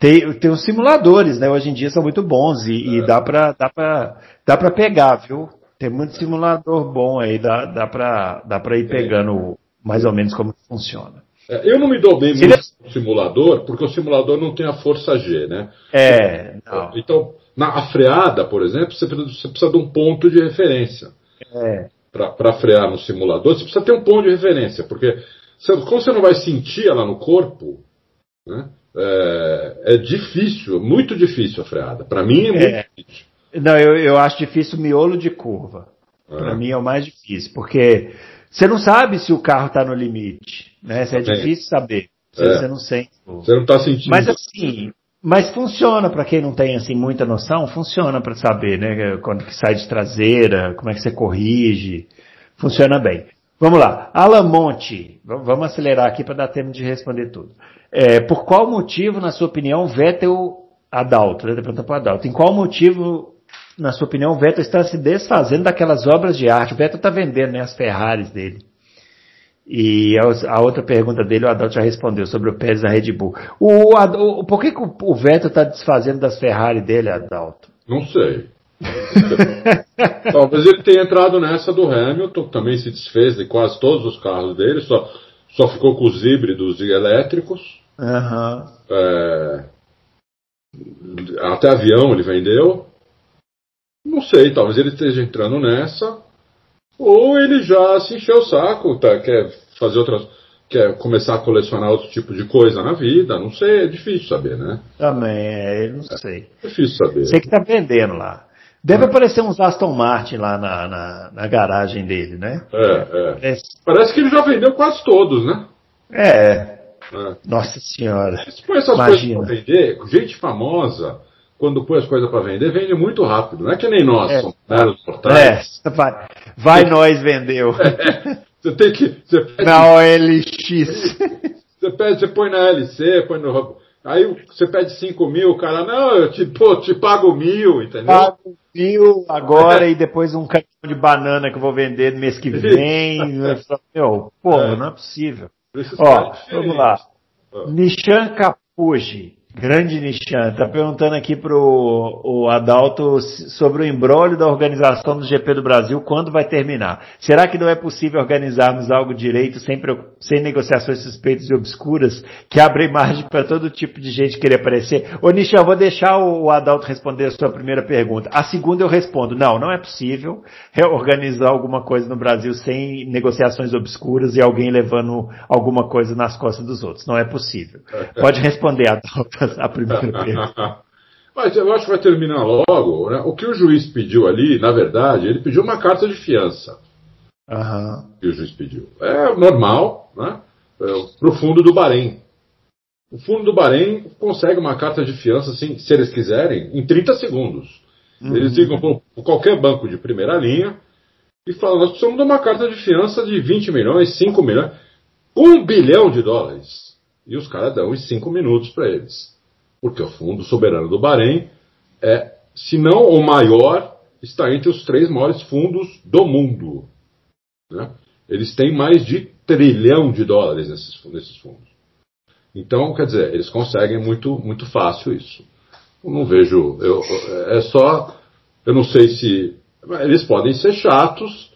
tem, tem os simuladores, né? Hoje em dia são muito bons e, é. e dá pra, dá pra, dá pra pegar, viu? Tem muito simulador bom aí, dá, dá, pra, dá pra ir pegando mais ou menos como funciona. É, eu não me dou bem muito no simulador, porque o simulador não tem a força G, né? É. Não. Então, na freada, por exemplo, você precisa, você precisa de um ponto de referência. É. Para frear no simulador, você precisa ter um ponto de referência, porque você, como você não vai sentir ela no corpo, né? É, é difícil, muito difícil a freada. Para mim é muito é. difícil. Não, eu, eu acho difícil o miolo de curva. É. Para mim é o mais difícil, porque você não sabe se o carro está no limite, né? Isso é difícil saber. Você, é. você não sente. Você não está sentindo. Mas assim, mas funciona para quem não tem assim muita noção, funciona para saber, né? Quando que sai de traseira, como é que você corrige, funciona bem. Vamos lá, Alamonte, vamos acelerar aqui para dar tempo de responder tudo. É, por qual motivo, na sua opinião, Vettel Adalto, né? Pergunta para Adalto, em qual motivo na sua opinião, o Vettel está se desfazendo daquelas obras de arte. O Vettel está vendendo né, as Ferraris dele. E a outra pergunta dele, o Adalto já respondeu sobre o Pérez da Red Bull. O, o, por que, que o Vettel está desfazendo das Ferrari dele, Adalto? Não sei. Talvez ele tenha entrado nessa do Hamilton, que também se desfez de quase todos os carros dele, só, só ficou com os híbridos e elétricos. Uhum. É, até avião ele vendeu. Não sei, talvez ele esteja entrando nessa. Ou ele já se encheu o saco, tá, quer fazer outras. quer começar a colecionar outro tipo de coisa na vida. Não sei, é difícil saber, né? Também, é, não sei. É difícil saber. Sei que tá vendendo lá. Deve é. aparecer uns Aston Martin lá na, na, na garagem dele, né? É, é. Parece... Parece que ele já vendeu quase todos, né? É. é. Nossa senhora. Se põe essas Imagina. coisas pra vender, gente famosa, quando põe as coisas para vender, vende muito rápido. Não é que nem nós, é. somos meros portais. É, vai, vai nós vendeu. É, você tem que. Você pede, na OLX. Você, pede, você põe na LC, põe no. Aí você pede 5 mil, o cara, não, eu te, pô, te pago mil, entendeu? Pago mil agora e depois um cartão de banana que eu vou vender no mês que vem. Meu, pô, é. não é possível. Ó, vamos lá. Nishan Capuji. Grande Nishan, está perguntando aqui para o Adalto sobre o embrólio da organização do GP do Brasil, quando vai terminar. Será que não é possível organizarmos algo direito, sem, sem negociações suspeitas e obscuras, que abrem margem para todo tipo de gente querer aparecer? Ô Nishan, vou deixar o Adalto responder a sua primeira pergunta. A segunda eu respondo, não, não é possível organizar alguma coisa no Brasil sem negociações obscuras e alguém levando alguma coisa nas costas dos outros. Não é possível. Pode responder, Adalto a primeira pergunta. Mas eu acho que vai terminar logo. Né? O que o juiz pediu ali, na verdade, ele pediu uma carta de fiança. Uhum. Que o juiz pediu. É normal, né? É, para o fundo do Bahrein. O fundo do Bahrein consegue uma carta de fiança, assim, se eles quiserem, em 30 segundos. Uhum. Eles ligam para qualquer banco de primeira linha e falam: nós precisamos de uma carta de fiança de 20 milhões, 5 milhões, 1 bilhão de dólares. E os caras dão os 5 minutos para eles porque o Fundo Soberano do Bahrein é, se não o maior, está entre os três maiores fundos do mundo. Né? Eles têm mais de trilhão de dólares nesses, nesses fundos. Então, quer dizer, eles conseguem muito, muito fácil isso. Eu não vejo. Eu, é só. Eu não sei se. Eles podem ser chatos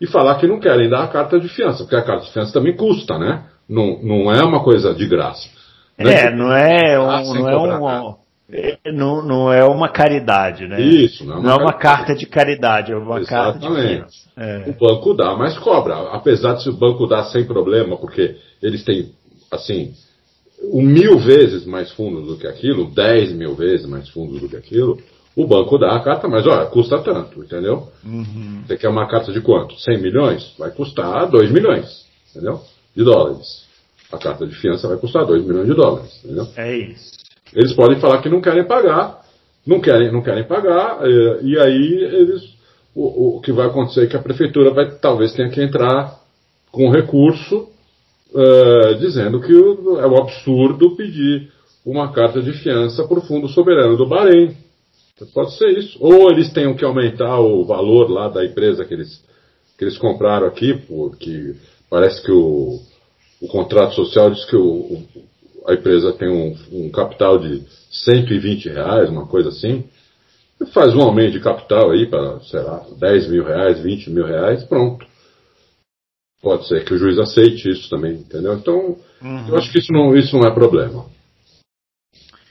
e falar que não querem dar a carta de fiança, porque a carta de fiança também custa, né? Não, não é uma coisa de graça. É, não é um, não é um, é, não, não é uma caridade, né? Isso, não é uma, não é uma carta de caridade, é uma Exatamente. carta de é. O banco dá, mas cobra. Apesar de se o banco dá sem problema, porque eles têm, assim, um mil vezes mais fundos do que aquilo, dez mil vezes mais fundos do que aquilo, o banco dá a carta, mas olha, custa tanto, entendeu? Uhum. Você quer uma carta de quanto? 100 milhões? Vai custar 2 milhões, entendeu? De dólares. A carta de fiança vai custar 2 milhões de dólares. Entendeu? É isso. Eles podem falar que não querem pagar, não querem, não querem pagar, e, e aí eles. O, o, que vai acontecer é que a prefeitura vai talvez tenha que entrar com recurso uh, dizendo que é um absurdo pedir uma carta de fiança para o Fundo Soberano do Bahrein. Pode ser isso. Ou eles tenham que aumentar o valor lá da empresa que eles, que eles compraram aqui, porque parece que o, o contrato social diz que o, a empresa tem um, um, capital de 120 reais, uma coisa assim. Faz um aumento de capital aí para, sei lá, 10 mil reais, 20 mil reais, pronto. Pode ser que o juiz aceite isso também, entendeu? Então, uhum. eu acho que isso não, isso não é problema.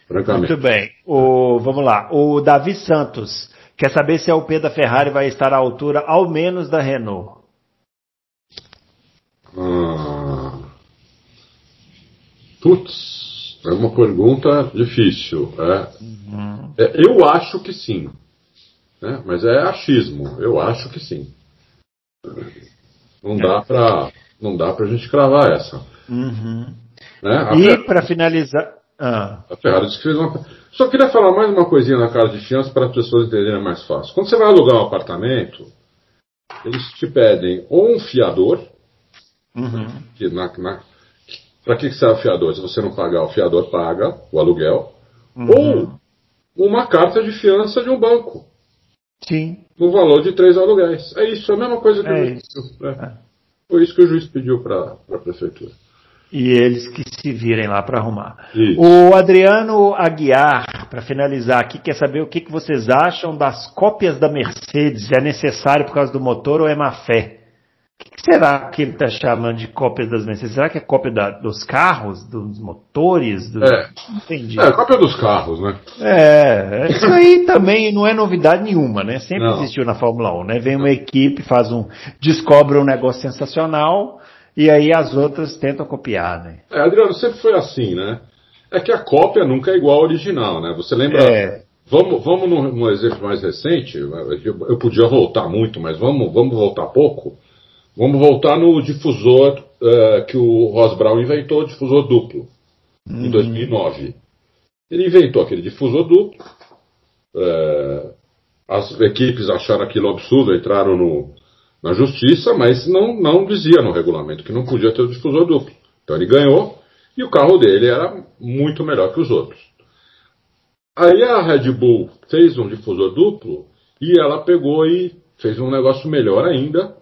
Francamente. Muito bem. O, vamos lá. O Davi Santos quer saber se a UP da Ferrari vai estar à altura ao menos da Renault. Ah. Putz, é uma pergunta difícil. É. Uhum. É, eu acho que sim. Né? Mas é achismo. Eu acho que sim. Não dá para não dá para a gente cravar essa. Uhum. Né? E para finalizar, ah. a Ferrari disse que fez uma. Só queria falar mais uma coisinha na cara de fiança para as pessoas entenderem mais fácil. Quando você vai alugar um apartamento, eles te pedem ou um fiador, uhum. que na, na para que serve o fiador? Se você não pagar, o fiador paga o aluguel, uhum. ou uma carta de fiança de um banco. Sim. No valor de três aluguéis. É isso, é a mesma coisa que é o juiz pediu. É. É. Foi isso que o juiz pediu para a prefeitura. E eles que se virem lá para arrumar. Isso. O Adriano Aguiar, para finalizar aqui, quer saber o que, que vocês acham das cópias da Mercedes. É necessário por causa do motor ou é má fé? O que será que ele está chamando de cópias das Mercedes? Será que é cópia da, dos carros, dos motores? Do... É. Entendi. É, cópia dos carros, né? É, isso aí também não é novidade nenhuma, né? Sempre não. existiu na Fórmula 1, né? Vem uma equipe, faz um, descobre um negócio sensacional e aí as outras tentam copiar, né? É, Adriano, sempre foi assim, né? É que a cópia nunca é igual ao original, né? Você lembra? É. Vamos, vamos num, num exemplo mais recente. Eu, eu podia voltar muito, mas vamos, vamos voltar pouco. Vamos voltar no difusor uh, que o Ross Brown inventou, difusor duplo, uhum. em 2009. Ele inventou aquele difusor duplo. Uh, as equipes acharam aquilo absurdo, entraram no, na justiça, mas não, não dizia no regulamento que não podia ter o difusor duplo. Então ele ganhou e o carro dele era muito melhor que os outros. Aí a Red Bull fez um difusor duplo e ela pegou e fez um negócio melhor ainda,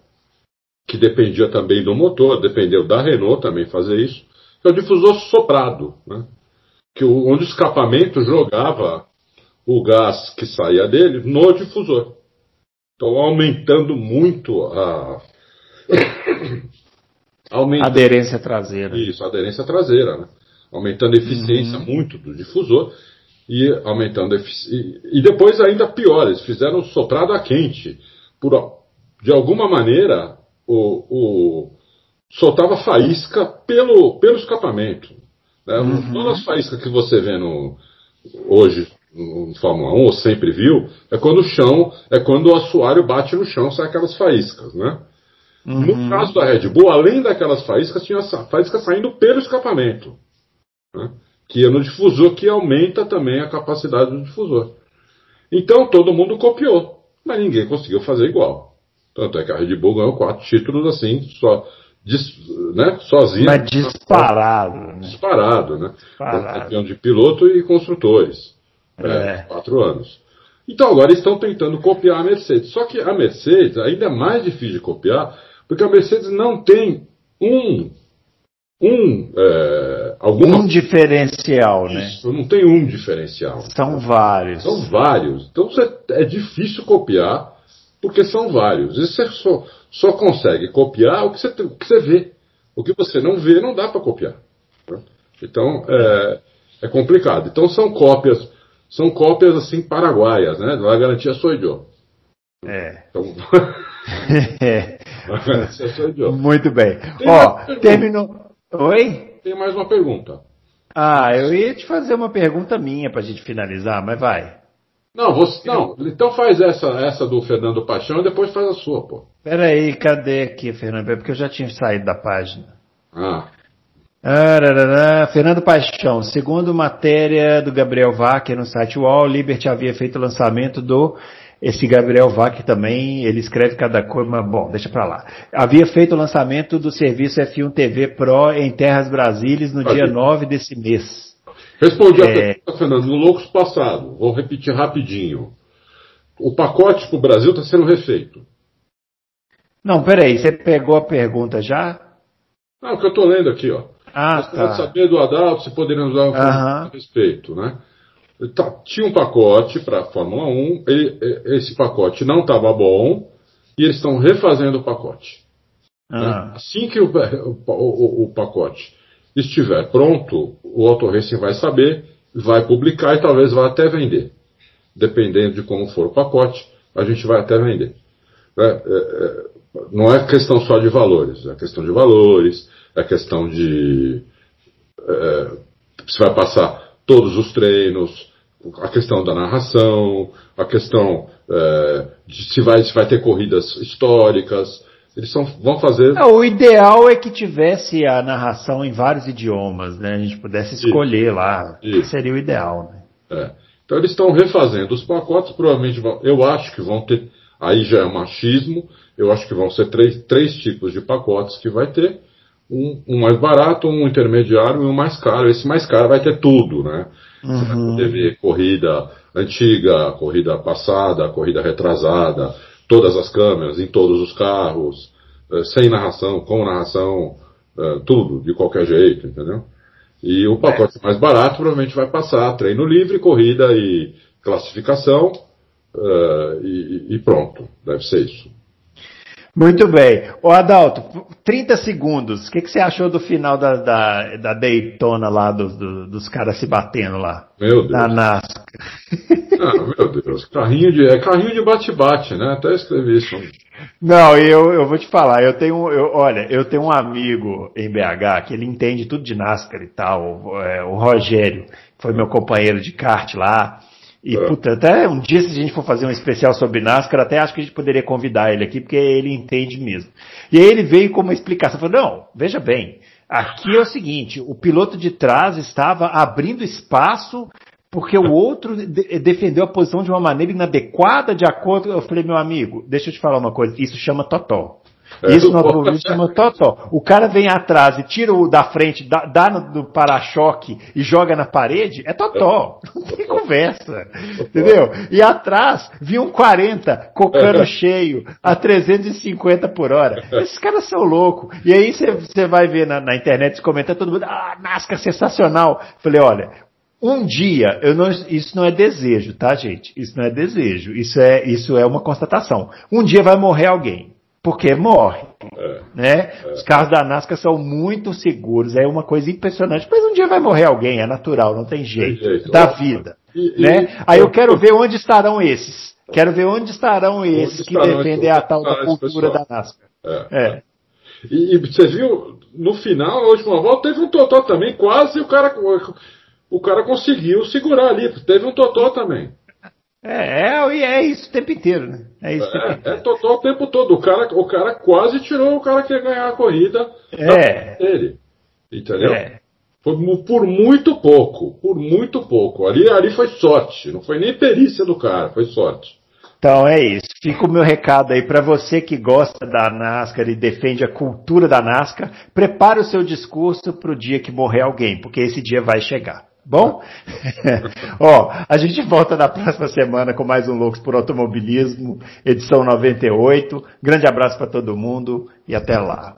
que dependia também do motor, dependeu da Renault também fazer isso, é o difusor soprado, né? que o, onde o escapamento jogava o gás que saía dele no difusor. Então, aumentando muito a. aumentando... Aderência traseira. Isso, aderência traseira, né? Aumentando a eficiência uhum. muito do difusor e aumentando a eficiência. E depois, ainda pior, eles fizeram soprado a quente. Por, de alguma maneira, o, o, soltava faísca pelo, pelo escapamento. Né? Uhum. Todas as faíscas que você vê no, hoje no Fórmula 1, ou sempre viu, é quando o chão, é quando o assoalho bate no chão, sai aquelas faíscas, né? Uhum. No caso da Red Bull, além daquelas faíscas, tinha faísca saindo pelo escapamento, né? que é no difusor, que aumenta também a capacidade do difusor. Então todo mundo copiou, mas ninguém conseguiu fazer igual. Tanto é que a Red Bull ganhou quatro títulos assim, só, dis, né, sozinha. Mas disparado. Né? Disparado, né? Disparado. Campeão de piloto e construtores. É. é. Quatro anos. Então agora estão tentando copiar a Mercedes. Só que a Mercedes ainda é mais difícil de copiar, porque a Mercedes não tem um. Um, é, alguma... um diferencial, né? Isso, não tem um diferencial. São vários. São vários. Então é difícil copiar porque são vários. E você só, só consegue copiar o que, você, o que você vê. O que você não vê não dá para copiar. Né? Então é, é, complicado. Então são cópias, são cópias assim paraguaias, né? A garantia sou eu. É. Então... é. Muito bem. Ó, terminou. Oi? Tem mais uma pergunta. Ah, eu ia te fazer uma pergunta minha para a gente finalizar, mas vai. Não, você, não, então faz essa, essa do Fernando Paixão e depois faz a sua, pô. Peraí, cadê aqui, Fernando? Porque eu já tinha saído da página. Ah. Ararara, Fernando Paixão, segundo matéria do Gabriel Wacker no site UOL, Liberty havia feito o lançamento do esse Gabriel Vac também, ele escreve cada coisa, mas bom, deixa pra lá. Havia feito o lançamento do serviço F1 TV Pro em Terras Brasílias no dia 9 desse mês. Respondi é... a pergunta, Fernando, no Loucos passado. Vou repetir rapidinho. O pacote para o Brasil está sendo refeito. Não, peraí, você pegou a pergunta já? Ah, o que eu estou lendo aqui, ó. Ah, Você tá. saber do Adalto se poderíamos dar um a respeito, né? Tá, tinha um pacote para a Fórmula 1, ele, esse pacote não estava bom e eles estão refazendo o pacote. Né? Assim que o, o, o, o, pacote estiver pronto, o Auto Racing vai saber, vai publicar e talvez vá até vender. Dependendo de como for o pacote, a gente vai até vender. É, é, é, não é questão só de valores, é questão de valores, é questão de. É, você vai passar todos os treinos, a questão da narração, a questão é, de se vai, se vai ter corridas históricas. Eles são, vão fazer. É, o ideal é que tivesse a narração em vários idiomas, né? A gente pudesse escolher Isso. lá. Isso. Seria o ideal, né? É. Então eles estão refazendo os pacotes, provavelmente vão, eu acho que vão ter, aí já é machismo, eu acho que vão ser três, três tipos de pacotes que vai ter um, um, mais barato, um intermediário e um mais caro. Esse mais caro vai ter tudo, né? Uhum. Você vai uhum. poder ver corrida antiga, corrida passada, corrida retrasada, todas as câmeras, em todos os carros, eh, sem narração, com narração, eh, tudo, de qualquer jeito, entendeu? E o pacote é. mais barato provavelmente vai passar treino livre, corrida e classificação, uh, e, e, pronto, deve ser isso. Muito bem. O Adalto, 30 segundos. O que, que você achou do final da, da, da Daytona lá, do, do, dos caras se batendo lá? Meu Deus. Na NASCAR. Ah, meu Deus. Carrinho de, é carrinho de bate-bate, né? Até escrevi isso. Não, eu, eu vou te falar, eu tenho, eu, olha, eu tenho um amigo em BH que ele entende tudo de NASCAR e tal, é, o Rogério, foi meu companheiro de kart lá. E, é. puta, até um dia se a gente for fazer um especial sobre NASCAR, até acho que a gente poderia convidar ele aqui, porque ele entende mesmo. E aí ele veio com uma explicação, falou, não, veja bem, aqui é o seguinte, o piloto de trás estava abrindo espaço porque o outro de defendeu a posição de uma maneira inadequada de acordo. Eu falei, meu amigo, deixa eu te falar uma coisa, isso chama totó. É, Isso no automobilismo chama totó. O cara vem atrás e tira o da frente, dá, dá no, no para-choque e joga na parede, é totó. Não tem conversa. Entendeu? E atrás vinha um 40 cocando cheio a 350 por hora. Esses caras são loucos. E aí você vai ver na, na internet, comenta todo mundo, ah, NASCAR sensacional. Falei, olha, um dia, não, isso não é desejo, tá, gente? Isso não é desejo. Isso é, isso é uma constatação. Um dia vai morrer alguém porque morre. É, né? É. Os carros da NASCAR são muito seguros, é uma coisa impressionante. Mas um dia vai morrer alguém, é natural, não tem jeito, tem jeito. da vida. E, né? E, Aí eu quero ver onde estarão esses. Quero ver onde estarão esses onde que estarão defendem a tal da cultura da NASCAR. É. é. E, e, você viu, no final, na última volta, teve um totó também, quase o cara, o cara conseguiu segurar ali, teve um totó também. É, é, é isso o tempo inteiro, né? É isso. É, é total o tempo todo. O cara, o cara quase tirou o cara que ia ganhar a corrida é. dele. Entendeu? É. Foi por muito pouco. Por muito pouco. Ali, ali foi sorte. Não foi nem perícia do cara, foi sorte. Então é isso. Fica o meu recado aí para você que gosta da NASCAR e defende a cultura da NASCAR. Prepare o seu discurso para o dia que morrer alguém, porque esse dia vai chegar. Bom? Ó, a gente volta na próxima semana com mais um Loucos por Automobilismo, edição 98. Grande abraço para todo mundo e até lá.